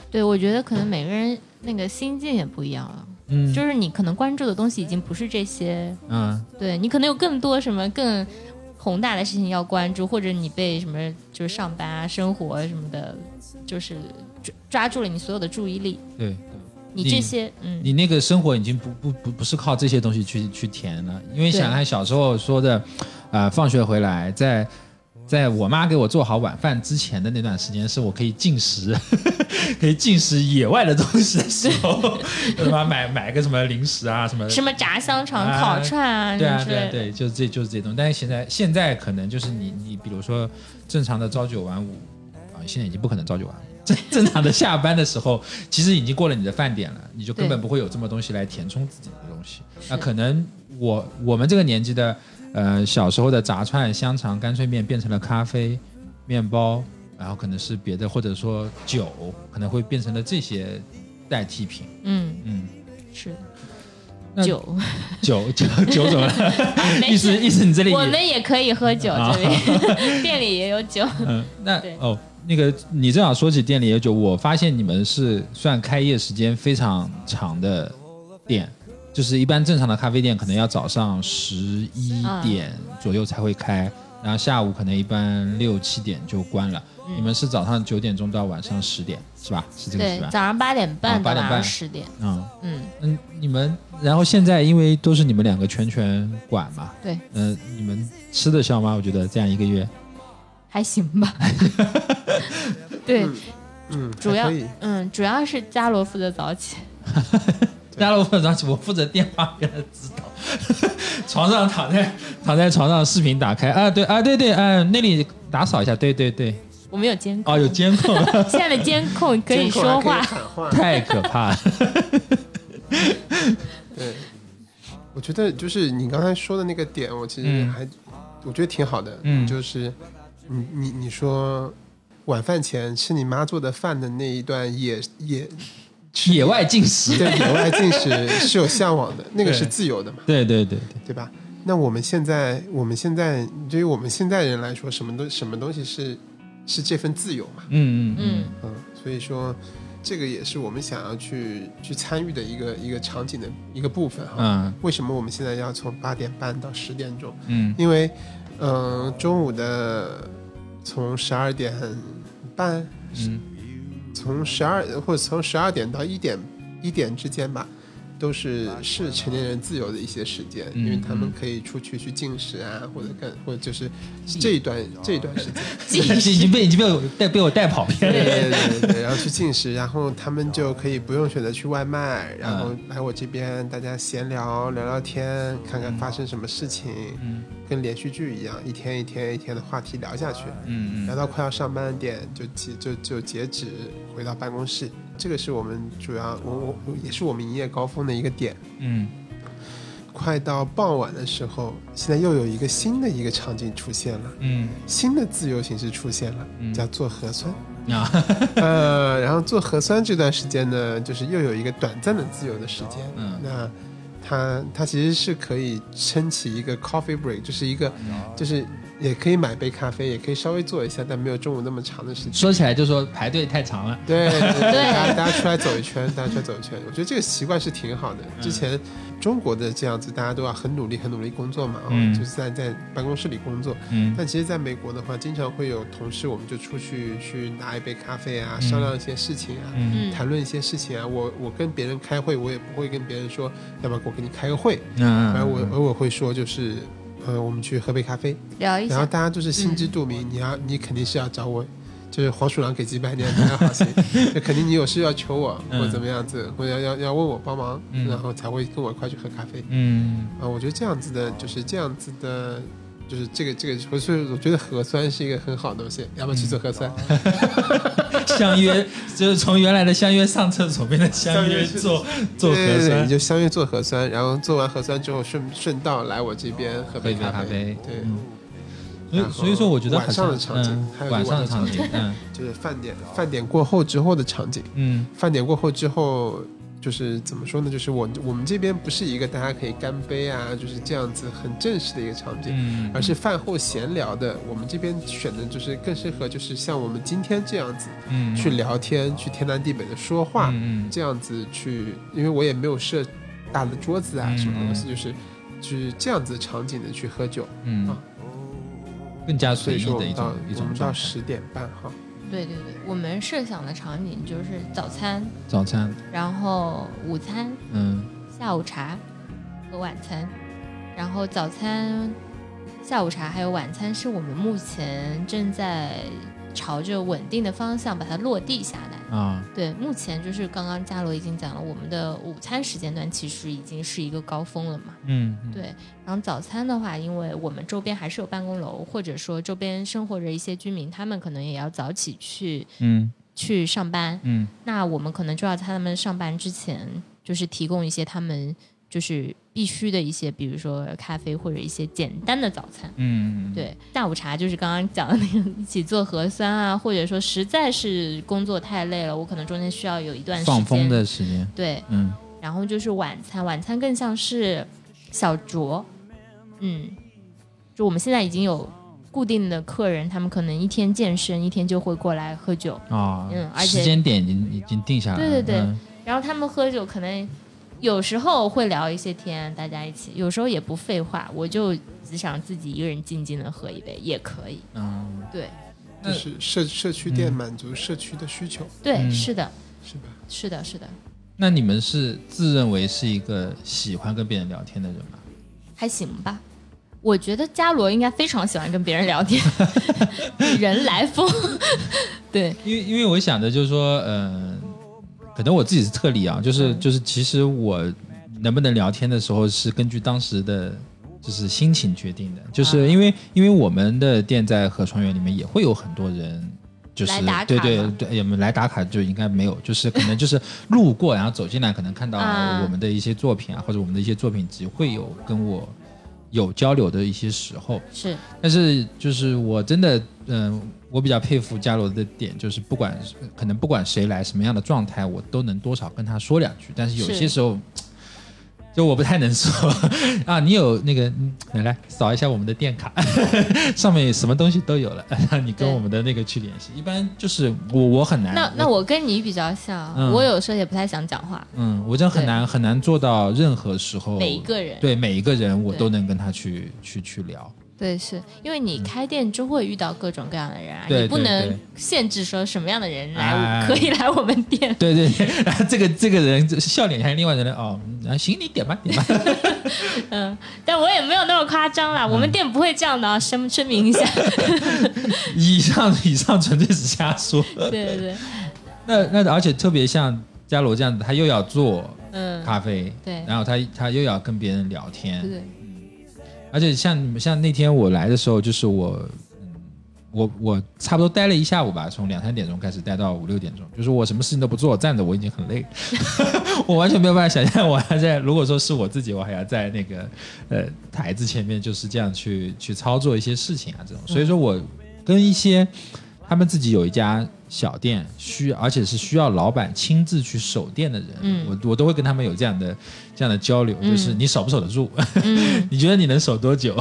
对，我觉得可能每个人那个心境也不一样了，嗯，就是你可能关注的东西已经不是这些，嗯。对你可能有更多什么更宏大的事情要关注，或者你被什么就是上班啊、生活什么的，就是抓抓住了你所有的注意力，对对。你这些嗯，你那个生活已经不不不不是靠这些东西去去填了，因为想想看小时候说的，啊、放学回来，在在我妈给我做好晚饭之前的那段时间，是我可以进食，可以进食野外的东西的时候，什么买买个什么零食啊，什么什么炸香肠、啊烤串啊，对啊对啊对，就是这就是这些东西。但是现在现在可能就是你你比如说正常的朝九晚五啊，现在已经不可能朝九晚五。正正常的下班的时候，其实已经过了你的饭点了，你就根本不会有这么东西来填充自己的东西。那可能我我们这个年纪的，呃，小时候的炸串、香肠、干脆面变成了咖啡、面包，然后可能是别的，或者说酒，可能会变成了这些代替品。嗯嗯，是。那酒，酒酒酒怎么了？意思意思你这里我们也可以喝酒，啊。这里 店里也有酒，嗯，那哦，那个你正好说起店里有酒，我发现你们是算开业时间非常长的店，就是一般正常的咖啡店可能要早上十一啊点左右才会开，然后下午可能一般六七点就关了。你们是早上九点钟到晚上十点是吧？是这个对是，吧？早上八点啊半到8点晚半上十点，嗯嗯，嗯，你们然后现在因为都是你们两个全权管嘛，对，嗯、你们吃得消吗？我觉得这样一个月，还行吧。对，嗯，主要。嗯，主要是伽罗负责早起，加了我负责我负责电话给他指导，床上躺在躺在床上，视频打开。啊，对啊，对对，嗯、那里打扫一下，对对对，我们有监控，哦，有监控，现在的监控可以说话。太可怕了。对，我觉得就是你刚才说的那个点，我其实嗯。还、我觉得挺好的，嗯。就是你你你说晚饭前吃你妈做的饭的那一段野野野外进食，对野外进食 是有向往的，那个是自由的嘛，对对对对，对吧？那我们现在我们现在对于我们现在人来说，什么东什么东西是是这份自由嘛？嗯嗯嗯。嗯，所以说这个也是我们想要去去参与的一个一个场景的一个部分哈。嗯。为什么我们现在要从八点半到十点钟？嗯。因为，嗯、中午的从十二点半，嗯从十二或者从十二点到一点一点之间吧，都是是成年人自由的一些时间，嗯因为他们可以出去去进食啊，或者干或者就是这一段这一段时间。已经已经被已经被我带被我带跑偏对了。对对对，然后去进食，然后他们就可以不用选择去外卖，然后来我这边大家闲聊聊聊天，看看发生什么事情，嗯。跟连续剧一样，一天一天一天的话题聊下去，嗯嗯。聊到快要上班点就结就就截止回到办公室，这个是我们主要我我我也是我们营业高峰的一个点。嗯快到傍晚的时候，现在又有一个新的一个场景出现了，嗯新的自由形式出现了，嗯叫做核酸。啊 呃，然后做核酸这段时间呢，就是又有一个短暂的自由的时间。嗯那它它其实是可以撑起一个 coffee break，就是一个，就是也可以买杯咖啡，也可以稍微坐一下，但没有中午那么长的时间。说起来就说排队太长了。对对对，对 大家大家出来走一圈，大家出来走一圈，我觉得这个习惯是挺好的。之前中国的这样子，大家都要很努力、很努力工作嘛，啊、嗯就是在在办公室里工作。嗯但其实，在美国的话，经常会有同事，我们就出去去拿一杯咖啡啊，商量一些事情啊，嗯嗯谈论一些事情啊。我我跟别人开会，我也不会跟别人说，要不要我给你开个会，嗯反正我偶尔会说，就是呃，我们去喝杯咖啡，聊一下，然后大家就是心知肚明，你要你肯定是要找我。就是黄鼠狼给鸡拜年，大家好心，就肯定你有事要求我，嗯。或者怎么样子，或要要要问我帮忙，嗯。然后才会跟我一块去喝咖啡。嗯。啊，我觉得这样子的，就是这样子的，就是这个这个，我是我觉得核酸是一个很好的东西，要不要去做核酸？相约就是从原来的相约上厕所变成相约做做核对对对，酸你。就相约做核酸，然后做完核酸之后顺顺道来我这边喝杯杯咖咖啡对，嗯所以所以说，我觉得晚上的场景嗯还有晚上的场景，嗯就是饭点饭点过后之后的场景。嗯饭点过后之后，就是怎么说呢？就是我我们这边不是一个大家可以干杯啊，就是这样子很正式的一个场景。嗯，而是饭后闲聊的，我们这边选的就是更适合，就是像我们今天这样子嗯去聊天，去天南地北的说话，嗯这样子去，因为我也没有设大的桌子啊，嗯什么东西，就是就是这样子场景的去喝酒，嗯啊更加随意的一种一我们种。到十点半哈，对对对，我们设想的场景就是早餐，早餐，然后午餐、嗯下午茶和晚餐，然后早餐、下午茶还有晚餐是我们目前正在朝着稳定的方向把它落地下来。啊。对，目前就是刚刚嘉罗已经讲了，我们的午餐时间段其实已经是一个高峰了嘛。嗯嗯。对，然后早餐的话，因为我们周边还是有办公楼，或者说周边生活着一些居民，他们可能也要早起去嗯。去上班，嗯。那我们可能就要在他们上班之前，就是提供一些他们就是必须的一些，比如说咖啡或者一些简单的早餐。嗯，对，下午茶就是刚刚讲的那个一起做核酸啊，或者说实在是工作太累了，我可能中间需要有一段时间放风。的时间，对，嗯然后就是晚餐，晚餐更像是小酌，嗯，就我们现在已经有固定的客人，他们可能一天健身，一天就会过来喝酒，啊，嗯而且时间点已经已经定下来了，对对对嗯然后他们喝酒可能有时候会聊一些天，大家一起，有时候也不废话，我就只想自己一个人静静的喝一杯也可以。嗯对那就是社社区店嗯满足社区的需求，对，嗯是的，是吧？是的，是的，那你们是自认为是一个喜欢跟别人聊天的人吗？还行吧。我觉得伽罗应该非常喜欢跟别人聊天，人来疯。对，因为因为我想着就是说，嗯、可能我自己是特例啊，就是、嗯。就是其实我能不能聊天的时候是根据当时的就是心情决定的，就是啊因为、因为我们的店在合川园里面也会有很多人。就是对对对，也没来打卡就应该没有，就是可能就是路过，然后走进来，可能看到啊。我们的一些作品啊，或者我们的一些作品集，会有跟我有交流的一些时候。是但是就是我真的，嗯、我比较佩服伽罗的点，就是不管可能不管谁来什么样的状态，我都能多少跟他说两句。但是有些时候，就我不太能说 啊。你有那个，嗯来来扫一下我们的店卡，上面什么东西都有了，让 你跟我们的那个去联系。一般就是我我很难，那那我跟你比较像，嗯我有时候也不太想讲话，嗯，我真的很难很难做到任何时候每一个人。对每一个人我都能跟他去去去聊。对，是。因为你开店就会遇到各种各样的人啊，嗯你不能限制说什么样的人来、哎可以来我们店。对对对，然后这个这个人笑脸还是另外一个人哦，啊行你点吧点吧。嗯，但我也没有那么夸张啦，我们店不会这样的啊，声声明一下。以上以上纯粹是瞎说。对对。对，那那而且特别像伽罗这样子，他又要做嗯，咖啡，对。然后他他又要跟别人聊天，对对，而且像你们像那天我来的时候，就是我，嗯，我我差不多待了一下午吧，从两三点钟开始待到五六点钟，就是我什么事情都不做，站着我已经很累，我完全没有办法想象我还在，如果说是我自己，我还要在那个呃台子前面就是这样去去操作一些事情啊，这种，所以说我跟一些他们自己有一家小店，需而且是需要老板亲自去守店的人，嗯。我我都会跟他们有这样的这样的交流，就是嗯你守不守得住，嗯。你觉得你能守多久？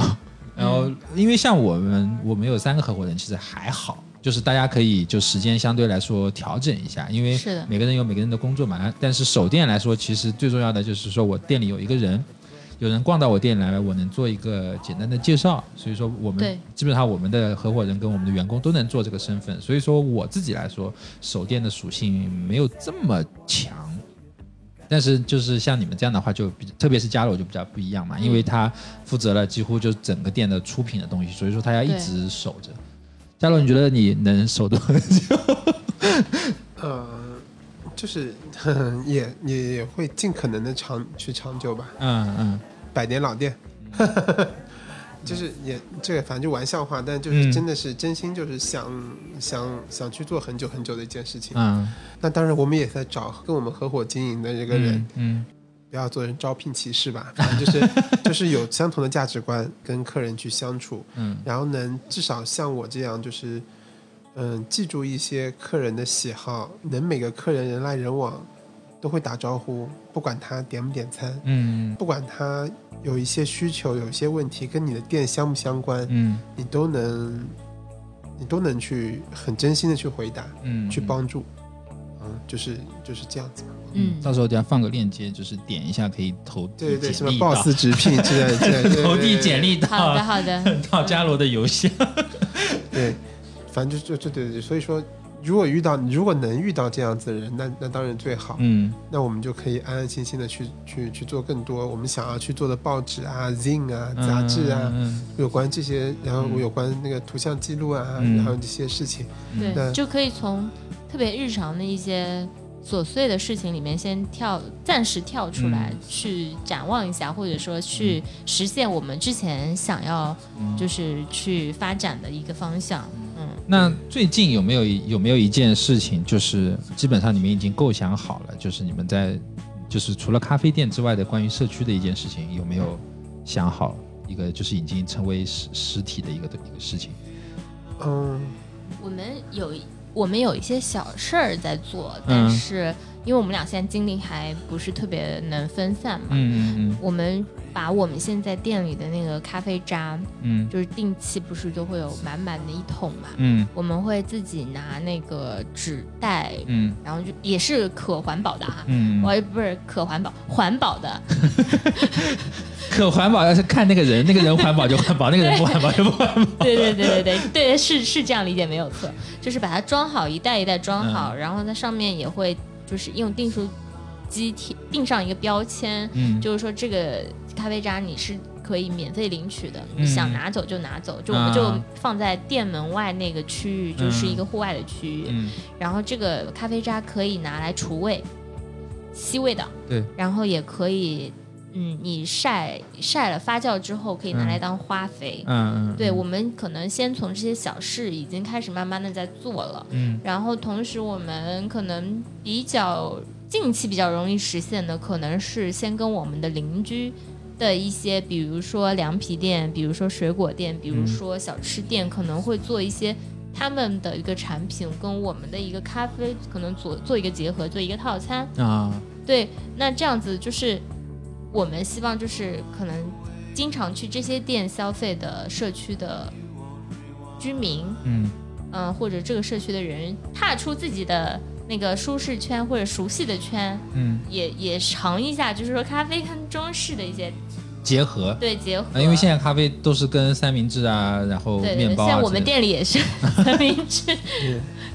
然后，因为像我们，我们有三个合伙人，其实还好，就是大家可以就时间相对来说调整一下，因为是的。每个人有每个人的工作嘛。但是守店来说，其实最重要的就是说我店里有一个人，有人逛到我店里来，我能做一个简单的介绍。所以说，我们基本上我们的合伙人跟我们的员工都能做这个身份。所以说，我自己来说，守店的属性没有这么强。但是就是像你们这样的话就，比特别是伽罗就比较不一样嘛，因为他负责了几乎就整个店的出品的东西，所以说他要一直守着。伽罗，你觉得你能守多久？呃，就是 也也也会尽可能的长去长久吧，嗯嗯。百年老店。就是也这个反正就玩笑话，但就嗯。是真的是真心就是想、想想去做很久很久的一件事情。嗯，那当然我们也在找跟我们合伙经营的这个人，嗯，不要做人招聘歧视吧，反正就是就是有相同的价值观，跟客人去相处，嗯。然后能至少像我这样，就是嗯，记住一些客人的喜好，能每个客人人来人往都会打招呼，不管他点不点餐，嗯。不管他有一些需求、有一些问题跟你的店相不相关，嗯。你都能你都能去很真心的去回答，嗯，去帮助，嗯，就是就是这样子嘛。嗯，到时候等下放个链接，就是点一下可以投递对对对，什么 boss 直聘之类的 投递简。历好的好的，到伽罗的邮箱。对，反正就就就对对对，所以说，如果遇到如果能遇到这样子的人，那那当然最好。嗯那我们就可以安安心心的去去去做更多我们想要去做的报纸啊、zine 啊、杂志啊，嗯有关这些，然后嗯有关那个图像记录啊，嗯然后这些事情。对，就可以从特别日常的一些琐碎的事情里面先跳，暂时跳出来，嗯去展望一下，或者说去实现我们之前想要嗯就是去发展的一个方向。嗯，那最近有没有有没有一件事情，就是基本上你们已经构想好了，就是你们在就是除了咖啡店之外的关于社区的一件事情，有没有想好一个就是已经成为实实体的一个一个事情？嗯，我们有我们有一些小事儿在做，但嗯是因为我们俩现在精力还不是特别能分散嘛，嗯嗯我们把我们现在店里的那个咖啡渣，嗯。就是定期不是就会有满满的一桶嘛，嗯。我们会自己拿那个纸袋，嗯。然后就也是可环保的啊。嗯。我不是可环保，环保的，可环保要是看那个人，那个人环保就环保，那个人不环保就不环保。对对对对对对，是是这样理解没有错，就是把它装好，一袋一袋装好，然后在上面也会就是用订书机贴钉上一个标签，嗯。就是说这个咖啡渣你是可以免费领取的，嗯。你想拿走就拿走，就我们就啊。放在店门外那个区域，就是一个户外的区域，嗯。然后这个咖啡渣可以拿来除味、吸味的，对，然后也可以，嗯，你晒晒了发酵之后可以拿来当花肥。嗯嗯，对，我们可能先从这些小事已经开始慢慢的在做了，嗯。然后同时我们可能比较近期比较容易实现的，可能是先跟我们的邻居的的一些，比如说凉皮店，比如说水果店，比如说小吃店，可能会做一些他们的一个产品跟我们的一个咖啡可能做做一个结合，做一个套餐。啊，对，那这样子就是我们希望就是可能经常去这些店消费的社区的居民，嗯。嗯、或者这个社区的人，踏出自己的那个舒适圈或者熟悉的圈，嗯，也也尝一下，就是说咖啡跟中式的一些结合。对结合。啊，因为现在咖啡都是跟三明治啊，然后面包啊像我们店里也是 三明治，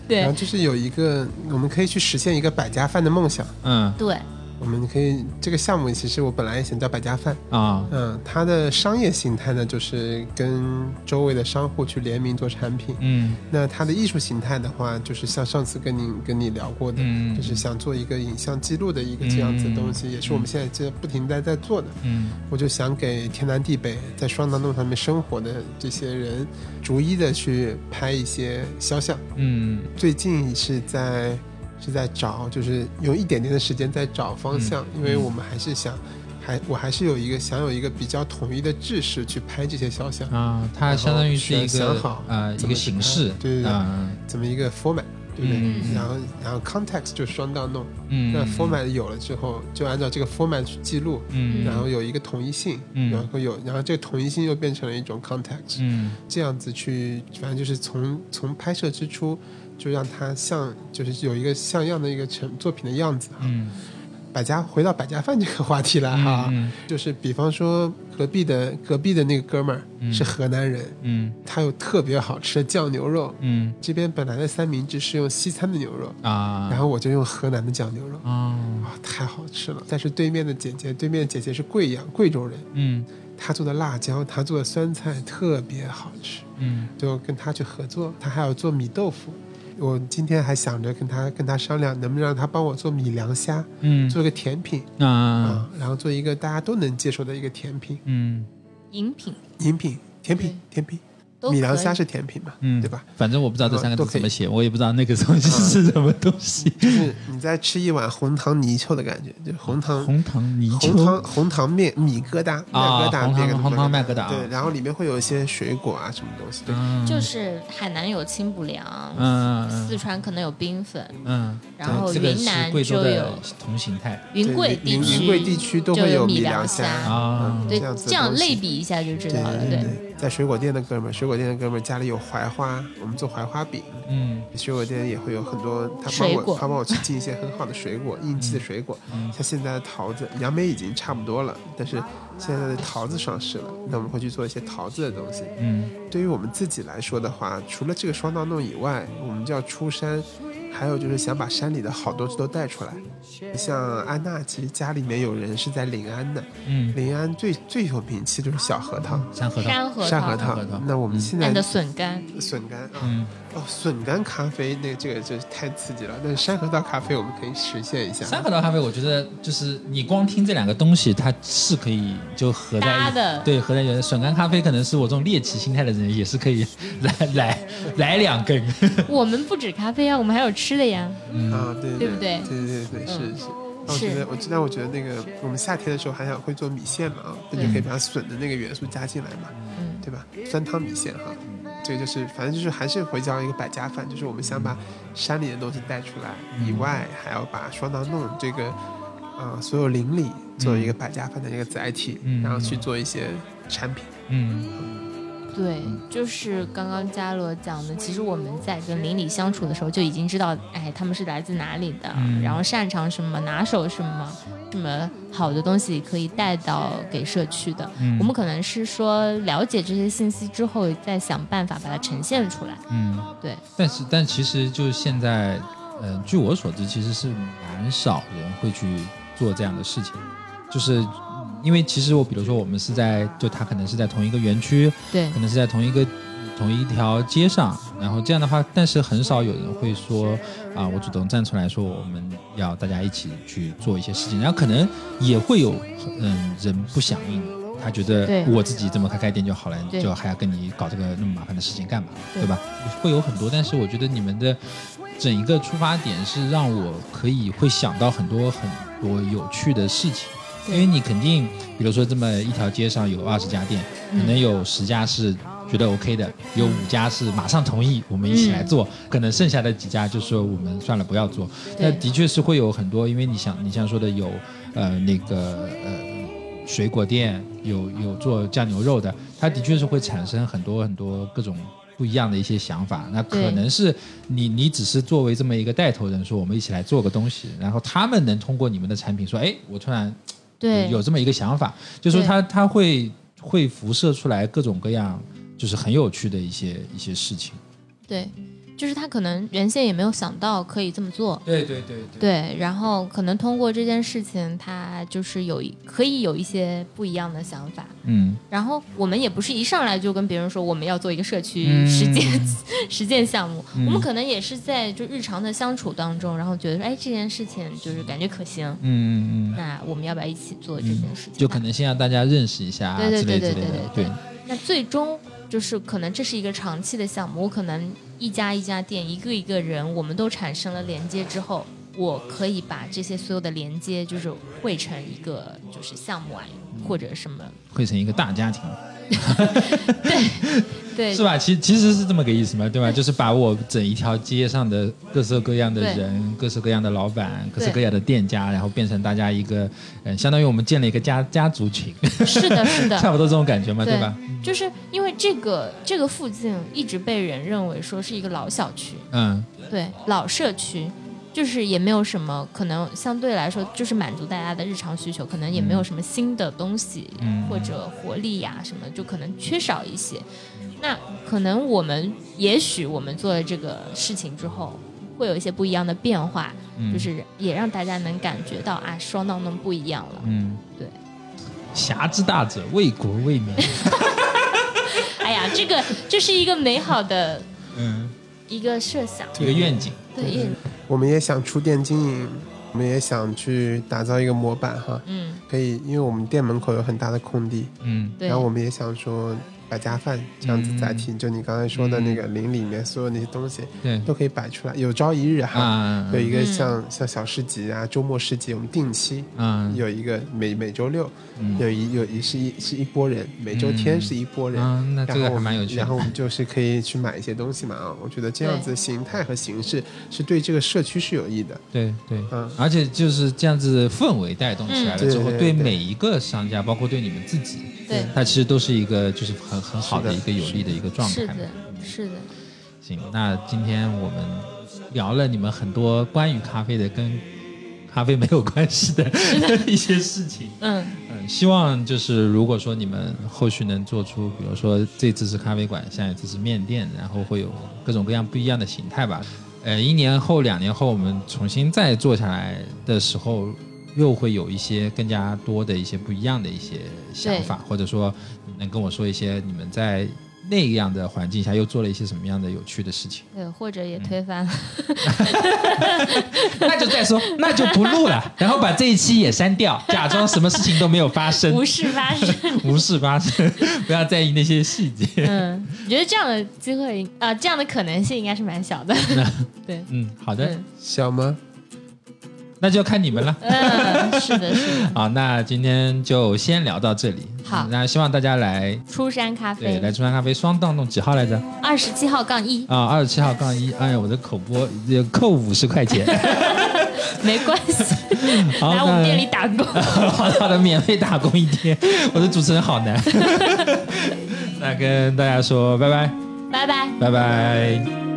对然后就是有一个，我们可以去实现一个百家饭的梦想。嗯对我们可以这个项目，其实我本来也想叫百家饭。啊嗯，它的商业形态呢，就是跟周围的商户去联名做产品。嗯那它的艺术形态的话，就是像上次跟你跟你聊过的，嗯就是想做一个影像记录的一个这样子的东西，也是我们现在这不停在在做的。嗯我就想给天南地北在双廊洞上面生活的这些人，逐一的去拍一些肖像。嗯最近是在是在找，就是用一点点的时间在找方向，嗯。因为我们还是想，还我还是有一个想有一个比较统一的制式去拍这些肖像，啊，它相当于是一个然后想好呃一个形式，对对对啊。怎么一个 format，对不对？嗯然后然后 context 就双到弄，嗯，那 format 有了之后，就按照这个 format 去记录，嗯。然后有一个统一性，嗯。然后有，然后这个统一性又变成了一种 context，、嗯。这样子去，反正就是从从拍摄之初就让它像，就是有一个像样的一个成作品的样子哈。嗯。百家回到百家饭这个话题来哈，嗯就是比方说隔壁的隔壁的那个哥们儿嗯。是河南人，嗯。他有特别好吃的酱牛肉，嗯。这边本来的三明治是用西餐的牛肉，啊，然后我就用河南的酱牛肉。啊。啊、太好吃了！但是对面的姐姐，对面的姐姐是贵阳贵州人，嗯。她做的辣椒，她做的酸菜特别好吃，嗯。就跟她去合作。她还要做米豆腐，我今天还想着跟他跟他商量，能不能让他帮我做米凉虾，嗯。做个甜品。啊。啊、然后做一个大家都能接受的一个甜品、嗯。饮品。饮品、甜品、甜品。米凉虾是甜品嘛，嗯，对吧？？反正我不知道这三个字怎么写，我也不知道那个东西是什么东西。就是你在吃一碗红糖泥鳅的感觉，就红糖红糖泥鳅？红糖红糖面米疙瘩，面啊疙瘩，红糖面疙瘩红汤面疙瘩啊。对，然后里面会有一些水果啊，什么东西，对，嗯。就是海南有清补凉，嗯嗯四川可能有冰粉，嗯，然后云南贵州的就有同形态。云贵地云区云贵地区都就会有米米凉虾。啊。嗯对这样类比一下就知道了。对对，对，在水果店的哥们儿，水果店的哥们儿家里有槐花，我们做槐花饼。嗯水果店也会有很多，他帮我他帮我去进一些很好的水果，应季的水果，嗯像现在的桃子，杨梅已经差不多了，但是现在的桃子上市了，那我们会去做一些桃子的东西。嗯对于我们自己来说的话，除了这个双道弄以外，我们就要出山，还有就是想把山里的好东西都带出来。像安娜，其实家里面有人是在临安的，嗯，临安最最有名气就是小核桃、山核桃，山核桃，桃核桃。那我们现在俺的笋干，笋干啊，嗯哦，笋干咖啡，那这个就太刺激了。但是山核桃咖啡我们可以实现一下。山核桃咖啡，我觉得就是你光听这两个东西，它是可以就合在一起的对，合在一起。笋干咖啡可能是我这种猎奇心态的人也是可以 来来来两根。我们不止咖啡啊，我们还有吃的呀。啊，对对不对对对对，是嗯是。那我觉得，我但我觉得那个我们夏天的时候还想会做米线嘛啊，那就可以把笋的那个元素加进来嘛，嗯，对吧？酸汤米线哈，这个就是反正就是还是回到一个百家饭，就是我们想把山里的东西带出来，以外还要把双囊弄这个啊、所有邻里作为一个百家饭的一个载体，嗯然后去做一些产品。嗯。对，就是刚刚嘉罗讲的，其实我们在跟邻里相处的时候就已经知道，哎，他们是来自哪里的，嗯。然后擅长什么，拿手什么，什么好的东西可以带到给社区的。嗯我们可能是说了解这些信息之后，再想办法把它呈现出来。嗯，对，但是但其实就是现在，呃，据我所知，其实是蛮少人会去做这样的事情，就是。嗯因为其实我比如说我们是在，就他可能是在同一个园区，对可，能是在同一个同一条街上，然后这样的话，但是很少有人会说啊，我主动站出来说我们要大家一起去做一些事情，然后可能也会有嗯人不响应，他觉得我自己这么开开店就好了，就还要跟你搞这个那么麻烦的事情干嘛，对对吧？会有很多，但是我觉得你们的整一个出发点是让我可以会想到很多很多有趣的事情。因为你肯定，比如说这么一条街上有二十家店，可能有十家是觉得 OK 的，有五家是马上同意我们一起来做，可能剩下的几家就说我们算了不要做。那的确是会有很多，因为你想你像说的有呃那个呃水果店，有有做酱牛肉的，它的确是会产生很多很多各种。不一样的一些想法，那可能是你你只是作为这么一个带头人，说我们一起来做个东西，然后他们能通过你们的产品说，哎，我突然对。有这么一个想法，就说他他会会辐射出来各种各样，就是很有趣的一些一些事情，对。就是他可能原先也没有想到可以这么做，对对对对，然后可能通过这件事情，他就是有可以有一些不一样的想法，嗯，然后我们也不是一上来就跟别人说我们要做一个社区实践 实践项目，我们可能也是在就日常的相处当中，然后觉得说，哎，这件事情就是感觉可行，嗯嗯嗯，那我们要不要一起做这件事情？就可能先让大家认识一下，对对对对对对。对，那最终。就是可能这是一个长期的项目，我可能一家一家店，一个一个人，我们都产生了连接之后，我可以把这些所有的连接，就是汇成一个就是项目啊，或者什么，汇成一个大家庭。对。对，是吧？其其实是这么个意思嘛，对吧？就是把我整一条街上的各色各样的人、各色各样的老板、各色各样的店家，然后变成大家一个，嗯，相当于我们建了一个家家族群。是的，是的，差不多这种感觉嘛，对吧？就是因为这个这个附近一直被人认为说是一个老小区，嗯，对，老社区。就是也没有什么可能，相对来说就是满足大家的日常需求，可能也没有什么新的东西或者活力呀什么，就可能缺少一些。那可能我们也许我们做了这个事情之后，会有一些不一样的变化，就是也让大家能感觉到啊，双道弄不一样了。嗯，对。侠之大者，为国为民。哎呀，这个这是一个美好的 嗯一个设想，一个愿景。对，我们也想出店经营，我们也想去打造一个模板哈。嗯，可以，因为我们店门口有很大的空地。嗯，然后我们也想说。百家饭这样子载体，就你刚才说的那个林里面所有那些东西，对，都可以摆出来。有朝一日哈，有一个像像小市集啊，周末市集，我们定期，嗯，有一个每每周六，有一有一是一是一波人，每周天是一波人，那这个还蛮有趣。然后我们就是可以去买一些东西嘛啊，我觉得这样子形态和形式是对这个社区是有益的。对对，嗯，而且就是这样子氛围带动起来了之后，对。每一个商家，包括对你们自己。对，它其实都是一个就是很很好的一个有利的一个状态。是的，是的。行，那今天我们聊了你们很多关于咖啡的跟咖啡没有关系的 一些事情。嗯嗯，希望就是如果说你们后续能做出，比如说这次是咖啡馆，下一次是面店，然后会有各种各样不一样的形态吧。呃，一年后、两年后，我们重新再做下来的时候。又会有一些更加多的一些不一样的一些想法，或者说能跟我说一些你们在那样的环境下又做了一些什么样的有趣的事情？对，或者也推翻了，那就再说，那就不录了，然后把这一期也删掉，假装什么事情都没有发生，无事发生，无事发生，不要在意那些细节。嗯，我觉得这样的机会啊，这样的可能性应该是蛮小的。对，嗯，好的，小吗？那就看你们了。嗯，是的，是的。好，那今天就先聊到这里。好，那希望大家来出山咖啡。对，来出山咖啡双档弄几号来着？二十七号杠一。啊，二十七号杠一。哎呀，我的口播扣五十块钱。没关系，来我们店里打工。好的，好的，免费打工一天。我的主持人好难。那跟大家说拜拜。拜拜。拜拜。